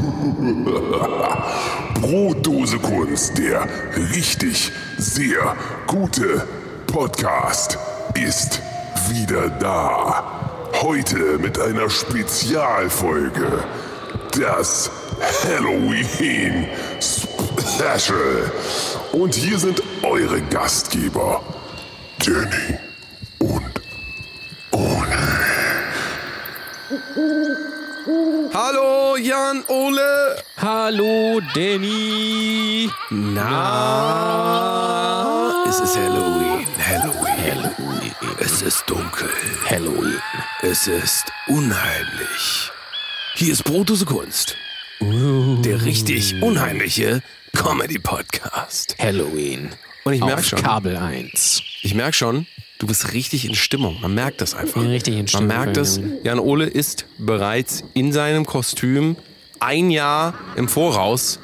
Brotdose Kunst, der richtig sehr gute Podcast ist wieder da. Heute mit einer Spezialfolge. Das Halloween Special. Und hier sind eure Gastgeber. Danny und Ole. Hallo Jan Ole. Hallo Danny. Na, es ist Halloween. Halloween. Halloween. Es ist dunkel. Halloween. Es ist unheimlich. Hier ist Brotdose Kunst. Uh. Der richtig unheimliche Comedy-Podcast. Halloween. Und ich merke schon, Kabel 1. ich merke schon, du bist richtig in Stimmung. Man merkt das einfach. richtig in Stimmung Man merkt es. Jan Ole ist bereits in seinem Kostüm ein Jahr im Voraus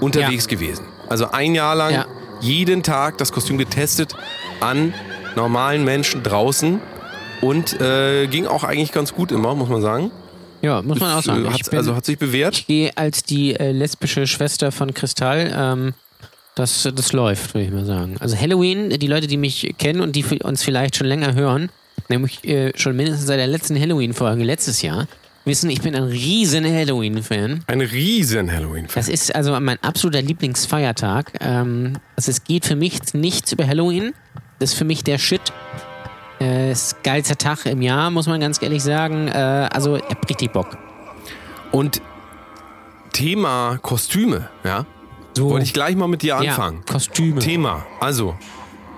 unterwegs gewesen. Also ein Jahr lang Ja. jeden Tag das Kostüm getestet an normalen Menschen draußen und äh, ging auch eigentlich ganz gut immer, muss man sagen. Ja, muss man auch sagen. Äh, Hat, bin, also hat sich bewährt. ich gehe als die äh, lesbische Schwester von Kristall. Ähm, das, das läuft, würde ich mal sagen. Also Halloween, die Leute, die mich kennen und die uns vielleicht schon länger hören, nämlich äh, schon mindestens seit der letzten Halloween-Folge letztes Jahr, wissen, ich bin ein riesen Halloween-Fan. Ein riesen Halloween-Fan. Das ist also mein absoluter Lieblingsfeiertag. Ähm, also es geht für mich nichts über Halloween. Das ist für mich der Shit. Äh, ist geilster Tag im Jahr, muss man ganz ehrlich sagen. Äh, also, ich hab richtig Bock. Und Thema Kostüme, ja, So, wollte ich gleich mal mit dir ja, anfangen. Kostüme. Thema, also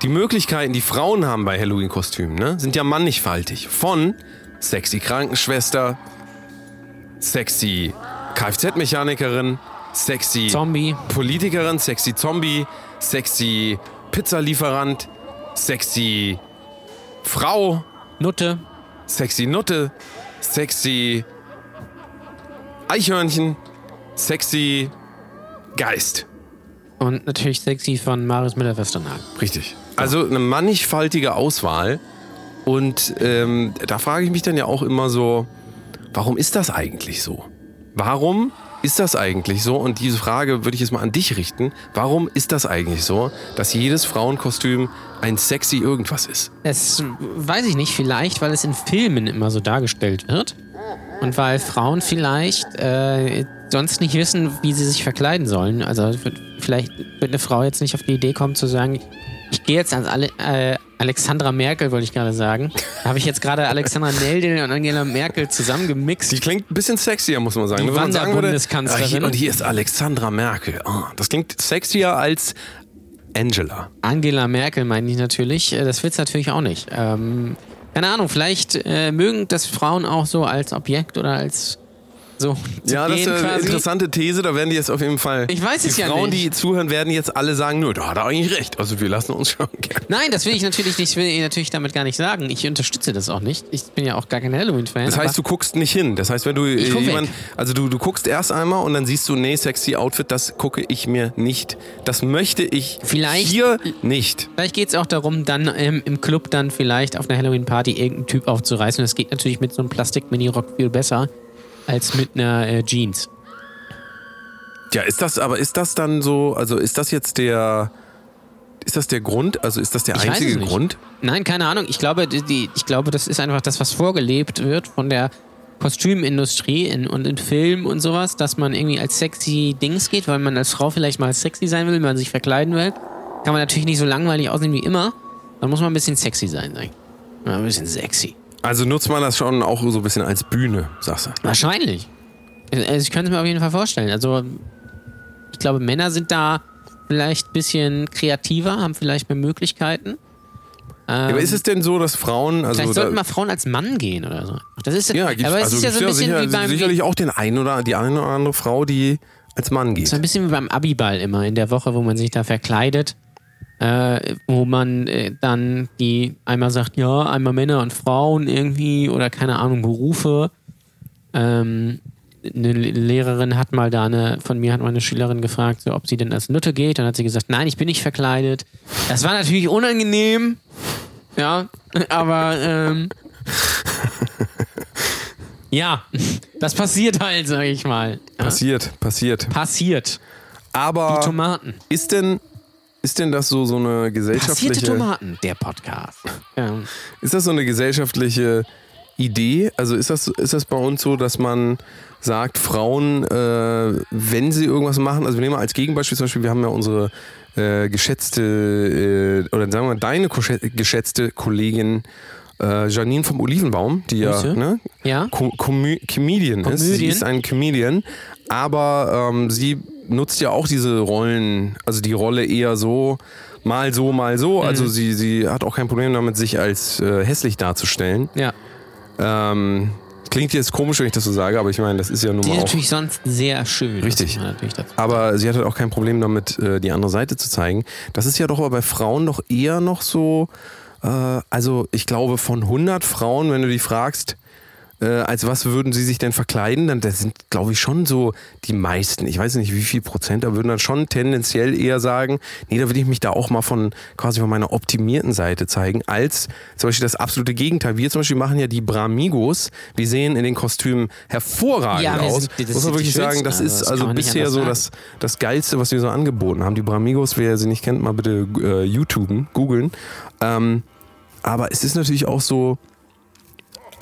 die Möglichkeiten, die Frauen haben bei Halloween-Kostümen, ne, sind ja mannigfaltig. Von sexy Krankenschwester, sexy Kfz-Mechanikerin, sexy Zombie. Politikerin, sexy Zombie, sexy Pizzalieferant, sexy Frau, Nutte. sexy Nutte, sexy Eichhörnchen, sexy Geist. Und natürlich sexy von Marius Müller-Westernhagen. Richtig. Also eine mannigfaltige Auswahl. Und ähm, da frage ich mich dann ja auch immer so, warum ist das eigentlich so? Warum ist das eigentlich so? Und diese Frage würde ich jetzt mal an dich richten. Warum ist das eigentlich so, dass jedes Frauenkostüm ein sexy irgendwas ist? Das weiß ich nicht, vielleicht, weil es in Filmen immer so dargestellt wird. Und weil Frauen vielleicht äh, sonst nicht wissen, wie sie sich verkleiden sollen. Also wird- vielleicht wird eine Frau jetzt nicht auf die Idee kommen zu sagen, ich gehe jetzt als Ale äh, Alexandra Merkel, wollte ich gerade sagen. Da habe ich jetzt gerade Alexandra Neldin und Angela Merkel zusammengemixt. Die klingt ein bisschen sexier, muss man sagen. Die man sagen würde, ah, hier, und hier ist Alexandra Merkel. Ah, das klingt sexier als Angela. Angela Merkel meine ich natürlich. Äh, Das wird's natürlich auch nicht. Ähm, keine Ahnung, vielleicht äh, mögen das Frauen auch so als Objekt oder als so Ja, das ist eine quasi. interessante These. Da werden die jetzt auf jeden Fall. Ich weiß es die ja Frauen, nicht. die zuhören, werden jetzt alle sagen: Nö, da hat er eigentlich recht. Also, wir lassen uns schon gerne. Nein, das will ich natürlich nicht, will ich natürlich damit gar nicht sagen. Ich unterstütze das auch nicht. Ich bin ja auch gar kein Halloween-Fan. Das heißt, du guckst nicht hin. Das heißt, wenn du äh, jemand, also du, du guckst erst einmal und dann siehst du, nee, sexy Outfit, das gucke ich mir nicht. Das möchte ich Vielleicht- hier nicht. Vielleicht geht es auch darum, dann ähm, im Club dann vielleicht auf einer Halloween-Party irgendeinen Typ aufzureißen. Und das geht natürlich mit so einem Plastik-Mini-Rock viel besser als mit einer äh, Jeans. Ja, ist das, aber ist das dann so, also ist das jetzt der, ist das der Grund? Also ist das der Ich einzige. Grund? Nein, keine Ahnung. Ich glaube, die, die, ich glaube, das ist einfach das, was vorgelebt wird von der Kostümindustrie in, und in Film und sowas, dass man irgendwie als sexy Dings geht, weil man als Frau vielleicht mal sexy sein will, wenn man sich verkleiden will. Kann man natürlich nicht so langweilig aussehen wie immer. Dann muss man ein bisschen sexy sein. Ja, ein bisschen sexy. Also nutzt man das schon auch so ein bisschen als Bühne, sagst du? Wahrscheinlich. Also ich könnte es mir auf jeden Fall vorstellen. Also ich glaube, Männer sind da vielleicht ein bisschen kreativer, haben vielleicht mehr Möglichkeiten. Ja, aber ist es denn so, dass Frauen, also Vielleicht sollten mal Frauen als Mann gehen oder so. Das ist, ja, aber es also ist ja so ein bisschen sicher, wie beim, sicherlich auch den einen oder die eine oder andere Frau, die als Mann geht. so ein bisschen wie beim Abiball immer in der Woche, wo man sich da verkleidet, äh, wo man äh, dann die einmal sagt, ja, einmal Männer und Frauen irgendwie oder keine Ahnung, Berufe. Ähm, eine Lehrerin hat mal da eine, von mir hat mal eine Schülerin gefragt, so, ob sie denn als Nutte geht. Dann hat sie gesagt, nein, ich bin nicht verkleidet. Das war natürlich unangenehm. Ja, aber ähm, ja, Das passiert halt, sag ich mal. Ja? Passiert, passiert. Passiert. Aber Die Tomaten. ist denn, ist denn das so, so eine gesellschaftliche... Passierte Tomaten, der Podcast. Ja. Ist das so eine gesellschaftliche Idee? Also ist das, ist das bei uns so, dass man sagt, Frauen, äh, wenn sie irgendwas machen, also wir nehmen mal als Gegenbeispiel zum Beispiel, wir haben ja unsere äh, geschätzte, äh, oder sagen wir mal deine geschätzte Kollegin äh, Janine vom Olivenbaum, die ja, ne, Ja. Co Comedian ist. Sie ist ein Comedian, aber ähm, sie nutzt ja auch diese Rollen, also die Rolle eher so, mal so, mal so. Mhm. Also sie, sie hat auch kein Problem damit, sich als äh, hässlich darzustellen. ja. Ähm, klingt jetzt komisch, wenn ich das so sage, aber ich meine, das ist ja nun Die mal ist auch. natürlich sonst sehr schön. Richtig. Natürlich Aber sie hat halt auch kein Problem damit, äh, die andere Seite zu zeigen. Das ist ja doch aber bei Frauen doch eher noch so, äh, also ich glaube von 100 Frauen, wenn du die fragst, äh, als was würden sie sich denn verkleiden, dann das sind, glaube ich, schon so die meisten. Ich weiß nicht, wie viel Prozent, da würden dann schon tendenziell eher sagen, nee, da würde ich mich da auch mal von quasi von meiner optimierten Seite zeigen, als zum Beispiel das absolute Gegenteil. Wir zum Beispiel machen ja die Bramigos. Wir sehen in den Kostümen hervorragend Ja, aus. sind- das Muss man wirklich sagen, das ist das also bisher so das, das Geilste, was wir so angeboten haben. Die Bramigos, wer sie nicht kennt, mal bitte äh, YouTuben, googeln. Ähm, aber es ist natürlich auch so,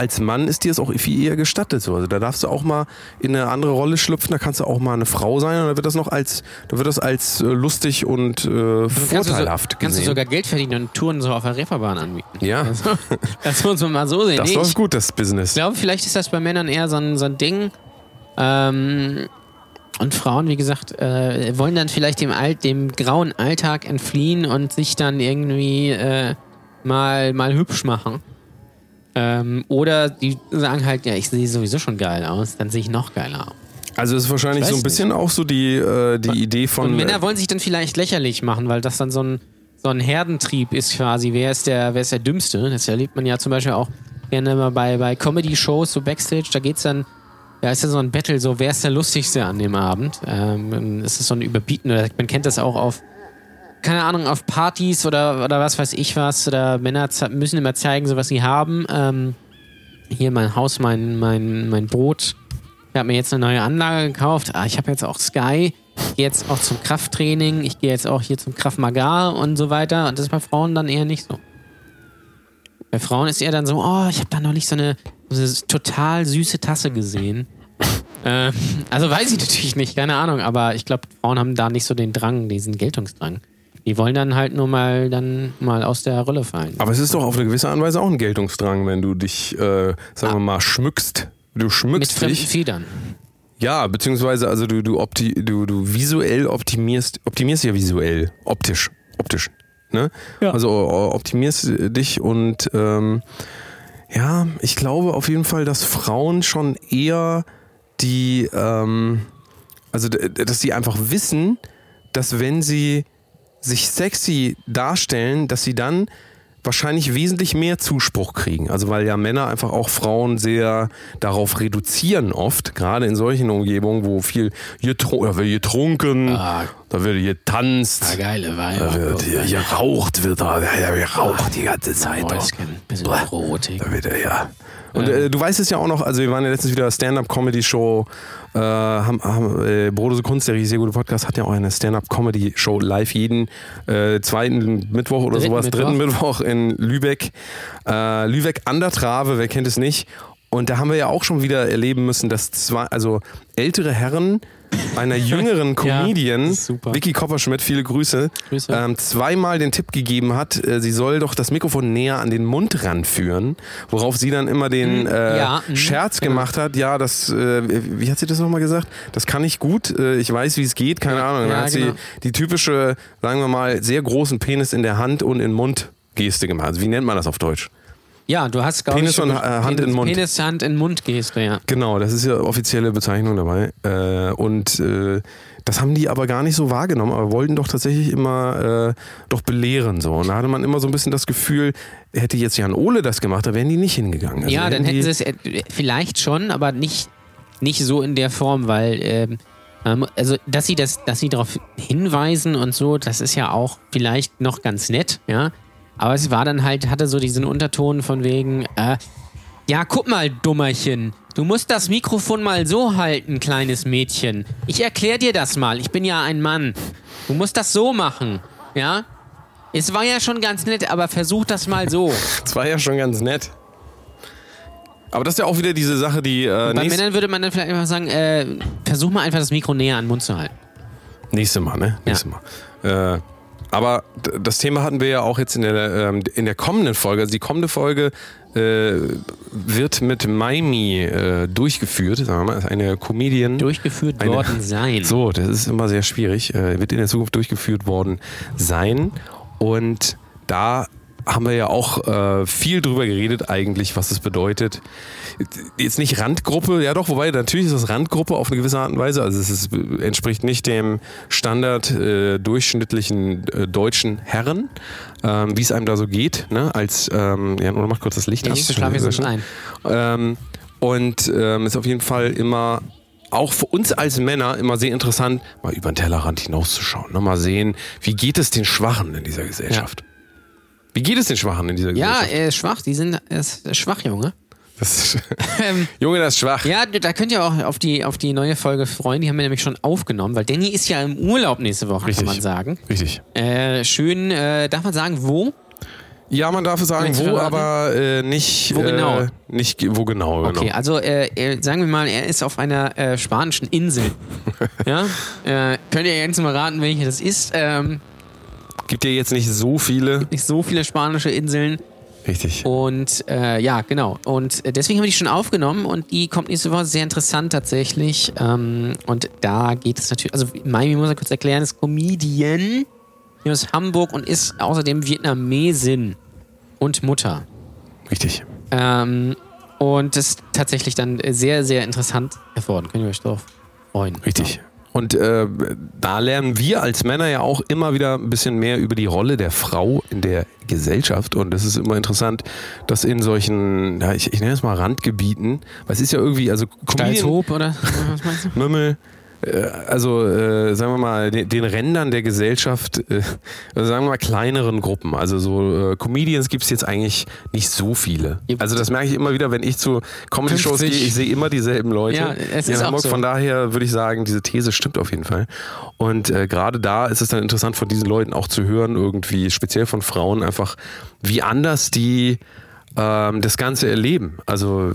als Mann ist dir es auch viel eher gestattet. So. Also da darfst du auch mal in eine andere Rolle schlüpfen, da kannst du auch mal eine Frau sein und da wird das noch als, da wird das als äh, lustig und äh, Kannst du, so, vorteilhaft kannst du sogar Geld verdienen und Touren so auf der Reeperbahn anbieten. ja, Also, das muss man mal so sehen. das Nee, läuft ich gut, das Business. glaube, vielleicht ist das bei Männern eher so ein, so ein Ding. Ähm, und Frauen, wie gesagt, äh, wollen dann vielleicht dem, Alt, dem grauen Alltag entfliehen und sich dann irgendwie äh, mal, mal hübsch machen. Ähm, oder die sagen halt, ja, ich sehe sowieso schon geil aus, dann sehe ich noch geiler aus. Also es ist wahrscheinlich Ich so ein bisschen auch so die, äh, die Idee von. Und Männer wollen sich dann vielleicht lächerlich machen, weil das dann so ein, so ein Herdentrieb ist quasi. Wer ist der, wer ist der Dümmste? Das erlebt man ja zum Beispiel auch gerne mal bei, bei Comedy-Shows, so Backstage. Da geht's dann, da ist ja so ein Battle, so wer ist der Lustigste an dem Abend? Ähm, es ist so ein Überbieten. Oder man kennt das auch auf, keine Ahnung, auf Partys oder, oder was weiß ich was. Oder Männer müssen immer zeigen, so was sie haben. Ähm, hier mein Haus, mein, mein, mein Boot. Ich habe mir jetzt eine neue Anlage gekauft. Ah, ich habe jetzt auch Sky. Ich gehe jetzt auch zum Krafttraining. Ich gehe jetzt auch hier zum Kraft Maga und so weiter. Und das ist bei Frauen dann eher nicht so. Bei Frauen ist eher dann so, oh, ich habe da noch nicht so eine, so eine total süße Tasse gesehen. ähm, also weiß ich natürlich nicht, keine Ahnung. Aber ich glaube, Frauen haben da nicht so den Drang, diesen Geltungsdrang. Die wollen dann halt nur mal dann mal aus der Rolle fallen. Aber es ist doch auf eine gewisse Art und Weise auch ein Geltungsdrang, wenn du dich, äh, sagen wir mal, schmückst. Du Mit schmückst fremden dich. Federn. Ja, beziehungsweise also du, du, opti du, du visuell optimierst, optimierst ja visuell, optisch, optisch. Ne? Ja. Also optimierst dich und ähm, ja, ich glaube auf jeden Fall, dass Frauen schon eher die, ähm, also dass sie einfach wissen, dass wenn sie sich sexy darstellen, dass sie dann wahrscheinlich wesentlich mehr Zuspruch kriegen. Also weil ja Männer einfach auch Frauen sehr darauf reduzieren oft, gerade in solchen Umgebungen, wo viel getru da wird getrunken, Ah. da wird getanzt, Ah, geile Wein. da wird hier geraucht, wird da, ja, geraucht die ganze Zeit. Mäuschen, bisschen Erotik. Da wird er, ja. Und äh, du weißt es ja auch noch, also wir waren ja letztens wieder Stand-Up-Comedy-Show, äh, haben, haben, äh, Brodose Kunst, der sehr gute Podcast, hat ja auch eine Stand-Up-Comedy-Show live jeden äh, zweiten Mittwoch oder Dritten sowas, Mittwoch. dritten Mittwoch in Lübeck. Äh, Lübeck an der Trave, wer kennt es nicht? Und da haben wir ja auch schon wieder erleben müssen, dass zwei, also ältere Herren einer jüngeren Ja, Comedian, super. Vicky Kopperschmidt, viele Grüße, Grüße. Ähm, zweimal den Tipp gegeben hat, äh, sie soll doch das Mikrofon näher an den Mund ranführen, worauf sie dann immer den äh, ja, mhm, Scherz genau. gemacht hat, ja, das, äh, wie hat sie das nochmal gesagt? Das kann ich gut, äh, ich weiß, wie es geht, keine Ahnung. Dann ja, hat genau. sie die typische, sagen wir mal, sehr großen Penis in der Hand und in Mund Geste gemacht. Also wie nennt man das auf Deutsch? Ja, du hast, glaube Penis und, äh, Hand in Mund. Penis, Hand in Mund Geste, ja. Genau, das ist ja offizielle Bezeichnung dabei. Äh, und äh, das haben die aber gar nicht so wahrgenommen, aber wollten doch tatsächlich immer äh, doch belehren so. Und da hatte man immer so ein bisschen das Gefühl, hätte jetzt Jan Ole das gemacht, da wären die nicht hingegangen. Also ja, dann hätten sie es äh, vielleicht schon, aber nicht, nicht so in der Form, weil, ähm, ähm, also, dass sie das, dass sie darauf hinweisen und so, das ist ja auch vielleicht noch ganz nett, ja. Aber es war dann halt, hatte so diesen Unterton von wegen, äh, Ja, guck mal, Dummerchen. Du musst das Mikrofon mal so halten, kleines Mädchen. Ich erklär dir das mal. Ich bin ja ein Mann. Du musst das so machen. Ja? Es war ja schon ganz nett, aber versuch das mal so. Das war ja schon ganz nett. Aber das ist ja auch wieder diese Sache, die äh, Bei Männern würde man dann vielleicht einfach sagen, äh, versuch mal einfach das Mikro näher an den Mund zu halten. nächste Mal, ne? Nächste Mal. Äh, aber das Thema hatten wir ja auch jetzt in der, ähm, in der kommenden Folge. Also die kommende Folge äh, wird mit Maimi äh, durchgeführt. Sagen wir mal, ist eine Comedian. Durchgeführt Eine- worden sein. So, das ist immer sehr schwierig. Äh, wird in der Zukunft durchgeführt worden sein. Und da haben wir ja auch äh, viel drüber geredet, eigentlich, was es bedeutet. Jetzt nicht Randgruppe, ja doch, wobei natürlich ist das Randgruppe auf eine gewisse Art und Weise. Also es ist, entspricht nicht dem Standard äh, durchschnittlichen äh, deutschen Herren, ähm, wie es einem da so geht, ne? Als ähm, ja, oder mach kurz das Licht Ja, an. ich schlafe jetzt schon ein. Ähm, und ähm, ist auf jeden Fall immer auch für uns als Männer immer sehr interessant, mal über den Tellerrand hinauszuschauen. Ne? Mal sehen, wie geht es den Schwachen in dieser Gesellschaft? Wie geht es den Schwachen in dieser Ja, Gesellschaft? er ist schwach. Die sind er ist schwach, Junge. Das ist, Junge, das ist schwach. ja, da könnt ihr auch auf die, auf die neue Folge freuen. Die haben wir nämlich schon aufgenommen, weil Danny ist ja im Urlaub nächste Woche, Richtig. kann man sagen. Richtig. Äh, schön, äh, darf man sagen, wo? Ja, man darf sagen, wo, aber äh, nicht. Wo genau? Äh, nicht ge- wo genau, genau. Okay, also äh, sagen wir mal, er ist auf einer äh, spanischen Insel. ja? Könnt ihr jetzt mal raten, welche das ist? Ähm, Gibt ja jetzt nicht so viele. nicht so viele spanische Inseln. Richtig. Und äh, ja, genau. Und äh, deswegen haben wir die schon aufgenommen und die kommt nächste Woche sehr interessant tatsächlich. Ähm, und da geht es natürlich, also Miami muss ich kurz erklären, ist Comedian aus Hamburg und ist außerdem Vietnamesin und Mutter. Richtig. Ähm, und das ist tatsächlich dann sehr, sehr interessant geworden. Könnt ihr euch drauf freuen. Richtig. Und äh, da lernen wir als Männer ja auch immer wieder ein bisschen mehr über die Rolle der Frau in der Gesellschaft. Und es ist immer interessant, dass in solchen, ja, ich, ich nenne es mal Randgebieten, weil es ist ja irgendwie, also Comedian, Steilshoop, oder? Was meinst du? Mümmel, also äh, sagen wir mal, den, den Rändern der Gesellschaft, äh, also sagen wir mal kleineren Gruppen. Also so äh, Comedians gibt es jetzt eigentlich nicht so viele. Also das merke ich immer wieder, wenn ich zu Comedy-Shows 50. gehe, ich sehe immer dieselben Leute. Ja, es in ist Hamburg. so. Von daher würde ich sagen, diese These stimmt auf jeden Fall. Und äh, gerade da ist es dann interessant von diesen Leuten auch zu hören, irgendwie, speziell von Frauen, einfach, wie anders die ähm, das Ganze erleben. Also äh,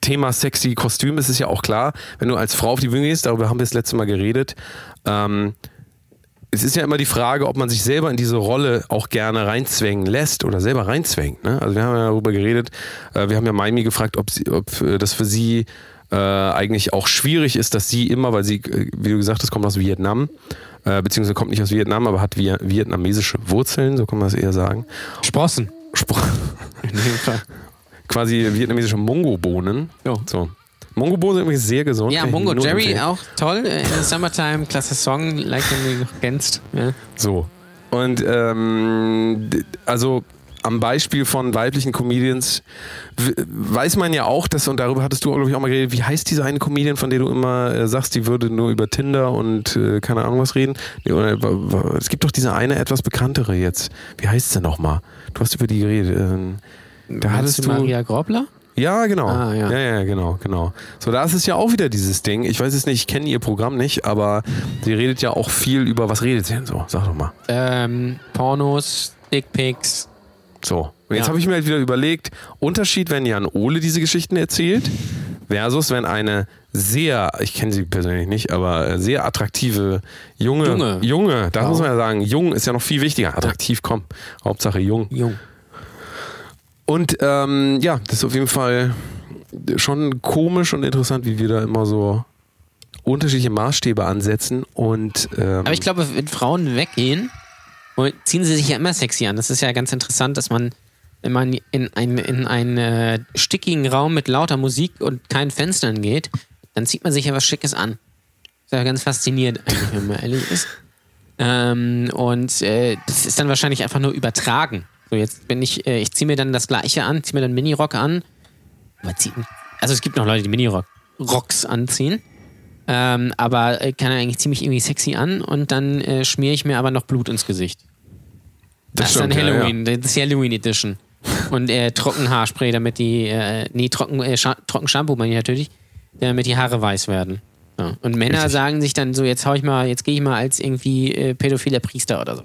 Thema sexy Kostüm, es ist ja auch klar, wenn du als Frau auf die Bühne gehst, darüber haben wir das letzte Mal geredet, ähm, es ist ja immer die Frage, ob man sich selber in diese Rolle auch gerne reinzwängen lässt oder selber reinzwängt. Ne? Also wir haben ja darüber geredet, äh, wir haben ja Maimi gefragt, ob, sie, ob äh, das für sie äh, eigentlich auch schwierig ist, dass sie immer, weil sie, äh, wie du gesagt hast, kommt aus Vietnam, äh, beziehungsweise kommt nicht aus Vietnam, aber hat vi vietnamesische Wurzeln, so kann man es eher sagen. Sprossen. Spr In dem Fall. Quasi vietnamesische Mongo-Bohnen. Ja. So. Mongo-Bohnen sind übrigens sehr gesund. Ja, Mongo nur Jerry empfehlen. auch toll. In the Summertime, klasse Song, like wenn du kennst. Ja. So. Und ähm, also am Beispiel von weiblichen Comedians weiß man ja auch, dass, und darüber hattest du, glaube ich, auch mal geredet, wie heißt diese eine Comedian, von der du immer äh, sagst, die würde nur über Tinder und äh, keine Ahnung was reden? Nee, oder, es gibt doch diese eine etwas bekanntere jetzt. Wie heißt sie nochmal? Du hast über die geredet. Ähm, da hattest du. Maria Grobler? Ja, genau. Ah, ja. ja, ja, genau, genau. So, da ist es ja auch wieder dieses Ding. Ich weiß es nicht, ich kenne ihr Programm nicht, aber sie redet ja auch viel über, was redet sie denn so? Sag doch mal. Ähm, Pornos, Dickpics. So. Und jetzt Ja. habe ich mir halt wieder überlegt, Unterschied, wenn Jan Ole diese Geschichten erzählt, versus wenn eine sehr, ich kenne sie persönlich nicht, aber äh, sehr attraktive junge, Junge. junge, da Wow. muss man ja sagen, jung ist ja noch viel wichtiger. Attraktiv, komm. Hauptsache jung. Jung. Und ähm, ja, das ist auf jeden Fall schon komisch und interessant, wie wir da immer so unterschiedliche Maßstäbe ansetzen. Und ähm, Aber ich glaube, wenn Frauen weggehen, ziehen sie sich ja immer sexy an. Das ist ja ganz interessant, dass man, wenn man in, ein, in einen äh, stickigen Raum mit lauter Musik und keinen Fenstern geht, dann zieht man sich ja was Schickes an. Ist ja ganz faszinierend, eigentlich, wenn man ehrlich ist. Ähm, und äh, das ist dann wahrscheinlich einfach nur übertragen. So, jetzt bin ich, äh, ich ziehe mir dann das Gleiche an, ziehe mir dann Minirock an. Also es gibt noch Leute, die Minirock-Rocks anziehen. Ähm, aber äh, kann er eigentlich ziemlich irgendwie sexy an und dann äh, schmiere ich mir aber noch Blut ins Gesicht. Das, ist dann stimmt, ja, Halloween, das ist Halloween Edition. Und äh, Trockenhaarspray, damit die, äh, nee, trocken, äh, Scha trocken Shampoo meine ich natürlich, damit die Haare weiß werden. Ja. Und Männer Richtig. sagen sich dann so, jetzt hau ich mal, jetzt gehe ich mal als irgendwie äh, pädophiler Priester oder so.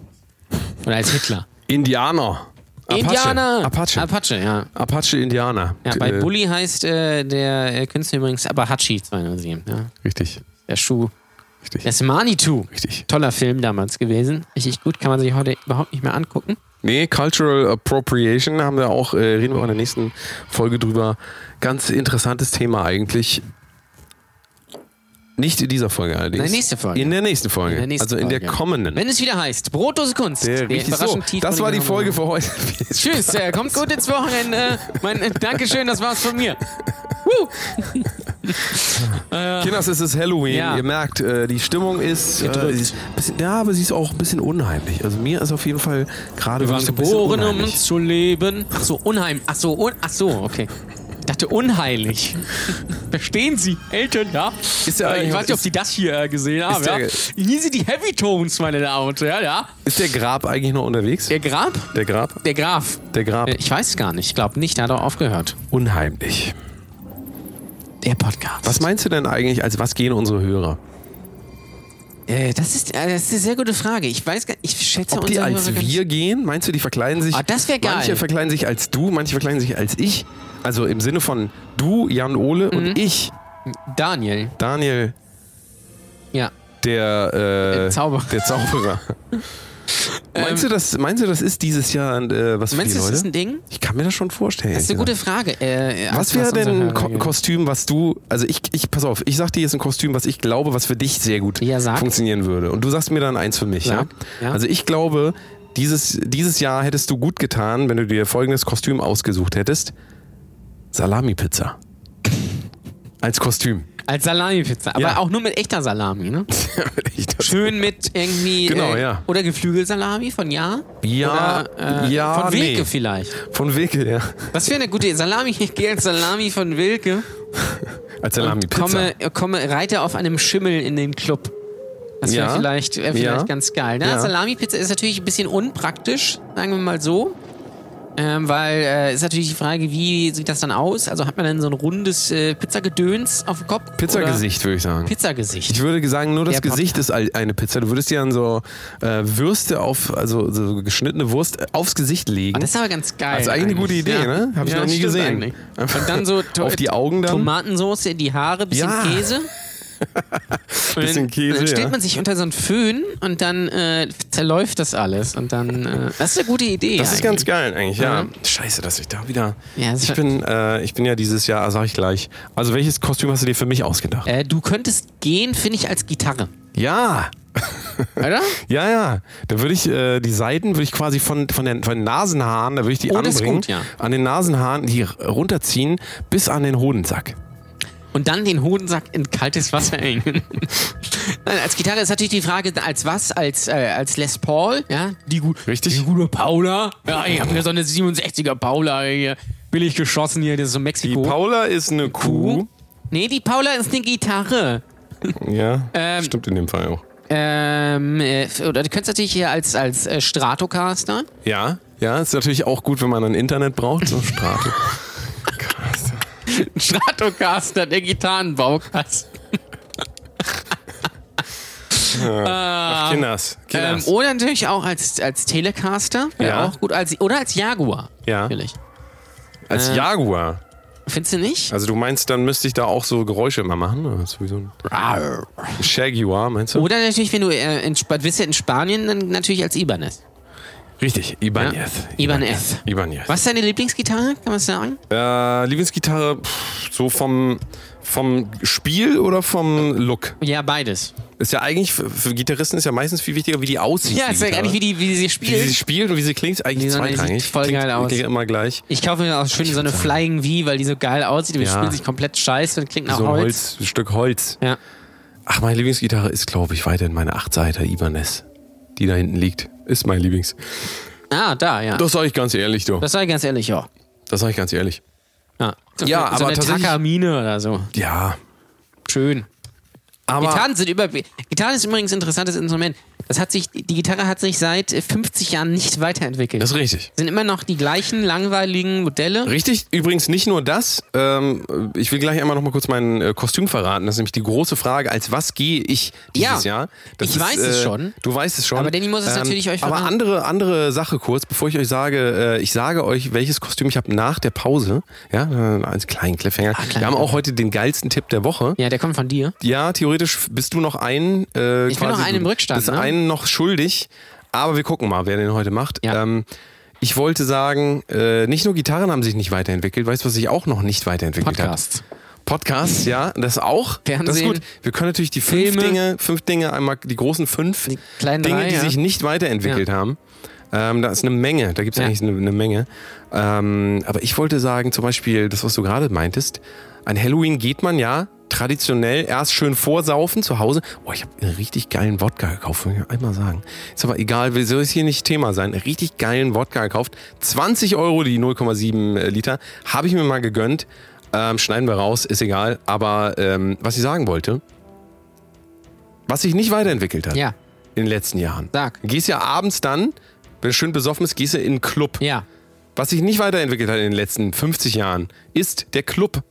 Oder als Hitler. Indianer. Apache. Indianer! Apache. Apache, ja. Apache Indianer. Ja, bei Äh, Bully heißt äh, der äh, Künstler übrigens Abahachi 207. Ja. Richtig. Der Schuh. Richtig. Das Manitou. Richtig. Toller Film damals gewesen. Richtig gut, kann man sich heute überhaupt nicht mehr angucken. Nee, Cultural Appropriation haben wir auch, äh, reden wir auch in der nächsten Folge drüber. Ganz interessantes Thema eigentlich. Nicht in dieser Folge allerdings. In der nächsten Folge. In der nächsten Folge. In der nächsten also in der Folge. kommenden. Wenn es wieder heißt, Brotdose Kunst. Der, richtig so. Das war die Folge für heute. Tschüss, äh, kommt gut ins Wochenende. Mein, äh, Dankeschön, das war's von mir. Woo. Kinders, es ist Halloween. Ja. Ihr merkt, äh, die Stimmung ist, äh, ist bisschen, ja, aber sie ist auch ein bisschen unheimlich. Also mir ist auf jeden Fall gerade Wir waren geboren, um zu leben. Ach so, unheim. Ach so, un ach so, okay. Ich dachte unheilig. Verstehen Sie, Eltern, ja? Ist der äh, ich weiß nicht, ob Sie das hier äh, gesehen haben, der- ja? Hier sind die Heavy Tones, meine Damen und Herren, ja? Ist der Grab eigentlich noch unterwegs? Der Grab? Der Grab? Der Graf. Der Grab. Äh, Ich weiß gar nicht. Ich glaube nicht, der hat auch aufgehört. Unheimlich. Der Podcast. Was meinst du denn eigentlich, als was gehen unsere Hörer? Äh, das, ist, äh, das ist eine sehr gute Frage. Ich weiß gar ich schätze Ob die als Hörer wir gehen? Meinst du, die verkleiden sich? Ah, das wär geil. Manche verkleiden sich als du, manche verkleiden sich als ich. Also im Sinne von du, Jan Ole Mhm. und ich, Daniel. Daniel, Ja. der, äh, Der Zauberer. Der Zauberer. meinst, du, das, meinst du, das ist dieses Jahr äh, was für Meinst die du, das ist ein Ding? ich kann mir das schon vorstellen. Das ist eine gute Frage. Äh, Was wäre denn ein Ko. Kostüm, was du, also ich, ich, pass auf, ich sag dir jetzt ein Kostüm, was ich glaube, was für dich sehr gut Ja, funktionieren würde. Und du sagst mir dann eins für mich, ja? Ja. Also ich glaube, dieses, dieses Jahr hättest du gut getan, wenn du dir folgendes Kostüm ausgesucht hättest. Salami-Pizza. Als Kostüm. Als Salami-Pizza. Aber Ja. auch nur mit echter Salami, ne? Ich das- Schön mit irgendwie. Genau, äh, ja. Oder Geflügelsalami von Ja? Ja, Oder, äh, ja, Von Wilke nee. vielleicht. Von Wilke, ja. Das wäre eine gute Salami. Ich gehe als Salami von Wilke. Als Salami-Pizza. komme, komme, reite auf einem Schimmel in den Club. Das wäre Ja. vielleicht, wär vielleicht Ja. ganz geil. Ne? Salami-Pizza ist natürlich ein bisschen unpraktisch, sagen wir mal so. Ähm, weil äh, ist natürlich die Frage, wie sieht das dann aus? Also hat man dann so ein rundes äh, Pizzagedöns auf dem Kopf? Pizzagesicht, würde ich sagen. Pizzagesicht. Ich würde sagen, nur das Der Gesicht ist eine Pizza. Du würdest dir dann so äh, Würste auf, also so geschnittene Wurst äh, aufs Gesicht legen. Ah, das ist aber ganz geil. Das ist eigentlich eine gute eigentlich. Idee, ne? Hab ich noch nie gesehen. eigentlich. Und dann so auf die Augen dann. Tomatensauce in die Haare, bisschen Ja. Käse. Bisschen Käse, Dann stellt ja. man sich unter so einen Föhn und dann äh, zerläuft das alles. Und dann, äh, das ist eine gute Idee. Das ist eigentlich. ganz geil eigentlich, ja. Ja. Scheiße, dass ich da wieder. Ja, ich, ist- bin, äh, ich bin ja dieses Jahr, sag ich gleich. Also welches Kostüm hast du dir für mich ausgedacht? Äh, du könntest gehen, finde ich, als Gitarre. Ja. Oder? Ja, ja. Da würde ich äh, die Seiten würde ich quasi von, von, den, von den Nasenhaaren, da würde ich die Oh, ist anbringen, gut, ja. an den Nasenhaaren, die runterziehen bis an den Hodensack. Und dann den Hodensack in kaltes Wasser hängen. Nein, als Gitarre ist natürlich die Frage, als was? Als, äh, als Les Paul, ja? Die, Richtig. die gute Paula. Ja, ich habe mir so eine 67er Paula hier billig geschossen hier, das ist so Die Mexiko. Paula ist eine Kuh. Nee, die Paula ist eine Gitarre. Ja, Ähm, stimmt in dem Fall auch. Ähm, äh, oder du könntest natürlich hier als, als äh, Stratocaster. Ja, ja, ist natürlich auch gut, wenn man ein Internet braucht. So Strato. Krass. Stratocaster, der Gitarrenbaukasten. Ach, Kinders. Ähm, Kinders. oder natürlich auch als, als Telecaster. Ja. auch gut. Als, oder als Jaguar. Ja. Natürlich. Als äh, Jaguar. Findest du nicht? Also du meinst, dann müsste ich da auch so Geräusche immer machen? Oder ist sowieso ein Jaguar, meinst du? Oder natürlich, wenn du äh, in, bist ja in Spanien, dann natürlich als Ibanez. Richtig, Ibanez. Ibanez. Ibanez. Was ist deine Lieblingsgitarre? Kann man sagen? Äh, Lieblingsgitarre, pff, so vom, vom Spiel oder vom Look? Ja, beides. Ist ja eigentlich, für, Gitarristen ist ja meistens viel wichtiger, wie die aussieht. Ja, die ist ja nicht, wie, die, wie sie wie spielt. sie spielt und wie sie klingt, ist eigentlich Die zweitrangig. sieht voll klingt, geil aus. Klingt immer gleich. Ich kaufe mir auch schön so eine Flying V, weil die so geil aussieht. Die Ja. spielt sich komplett scheiße und klingt nach So ein Holz. Holz, ein Stück Holz. Ja. Ach, meine Lieblingsgitarre ist, glaube ich, weiterhin meine 8-Seiter Ibanez. Die da hinten liegt. Ist mein Lieblings. Ah, da, ja. Das sage ich ganz ehrlich, du. Das sage ich ganz ehrlich, ja. Das sage ich ganz ehrlich. Ja, so, Ja, so aber eine tatsächlich- Takamine oder so. Ja, Schön. Aber Gitarren sind über. Gitarre ist übrigens ein interessantes Instrument. Das hat sich, die Gitarre hat sich seit äh, 50 Jahren nicht weiterentwickelt. das ist richtig. sind immer noch die gleichen langweiligen Modelle. Richtig, übrigens nicht nur das. Ähm, ich will gleich einmal noch mal kurz mein äh, Kostüm verraten. Das ist nämlich die große Frage, als was gehe ich dieses Ja, Jahr? Das ich ist, weiß es schon. Du weißt es schon. Aber Danny muss es natürlich euch Aber verraten. andere, andere Sache kurz, bevor ich euch sage, äh, ich sage euch, welches Kostüm ich habe nach der Pause. Ja, äh, als kleinen Cliffhanger. Ah, kleinen Wir haben auch heute den geilsten Tipp der Woche. Ja, der kommt von dir. Ja, theoretisch bist du noch einen. Äh, Ich bin noch einen im Rückstand, Bist ne? einen noch schuldig. Aber wir gucken mal, wer den heute macht. Ja. Ähm, ich wollte sagen, äh, nicht nur Gitarren haben sich nicht weiterentwickelt. Weißt du, was sich auch noch nicht weiterentwickelt Podcasts. hat? Podcasts, ja, das auch. Das ist Fernsehen. gut. Wir können natürlich die fünf Filme. Dinge, fünf Dinge, einmal die großen fünf Die Dinge, drei, die ja. sich nicht weiterentwickelt haben. Ähm, da ist eine Menge, da gibt es Ja. eigentlich eine, eine Menge. Ähm, aber ich wollte sagen, zum Beispiel, das, was du gerade meintest, an Halloween geht man ja traditionell erst schön vorsaufen zu Hause. Oh, ich habe einen richtig geilen Wodka gekauft, will ich einmal sagen. Ist aber egal, will- soll es hier nicht Thema sein. Einen richtig geilen Wodka gekauft. 20 Euro die 0,7 Liter. Habe ich mir mal gegönnt. Ähm, schneiden wir raus, ist egal. Aber ähm, was ich sagen wollte, was sich nicht weiterentwickelt hat Ja, in den letzten Jahren. Sag. Du gehst ja abends dann, wenn du schön besoffen bist, gehst du in einen Club. ja. Was sich nicht weiterentwickelt hat in den letzten 50 Jahren, ist der Club.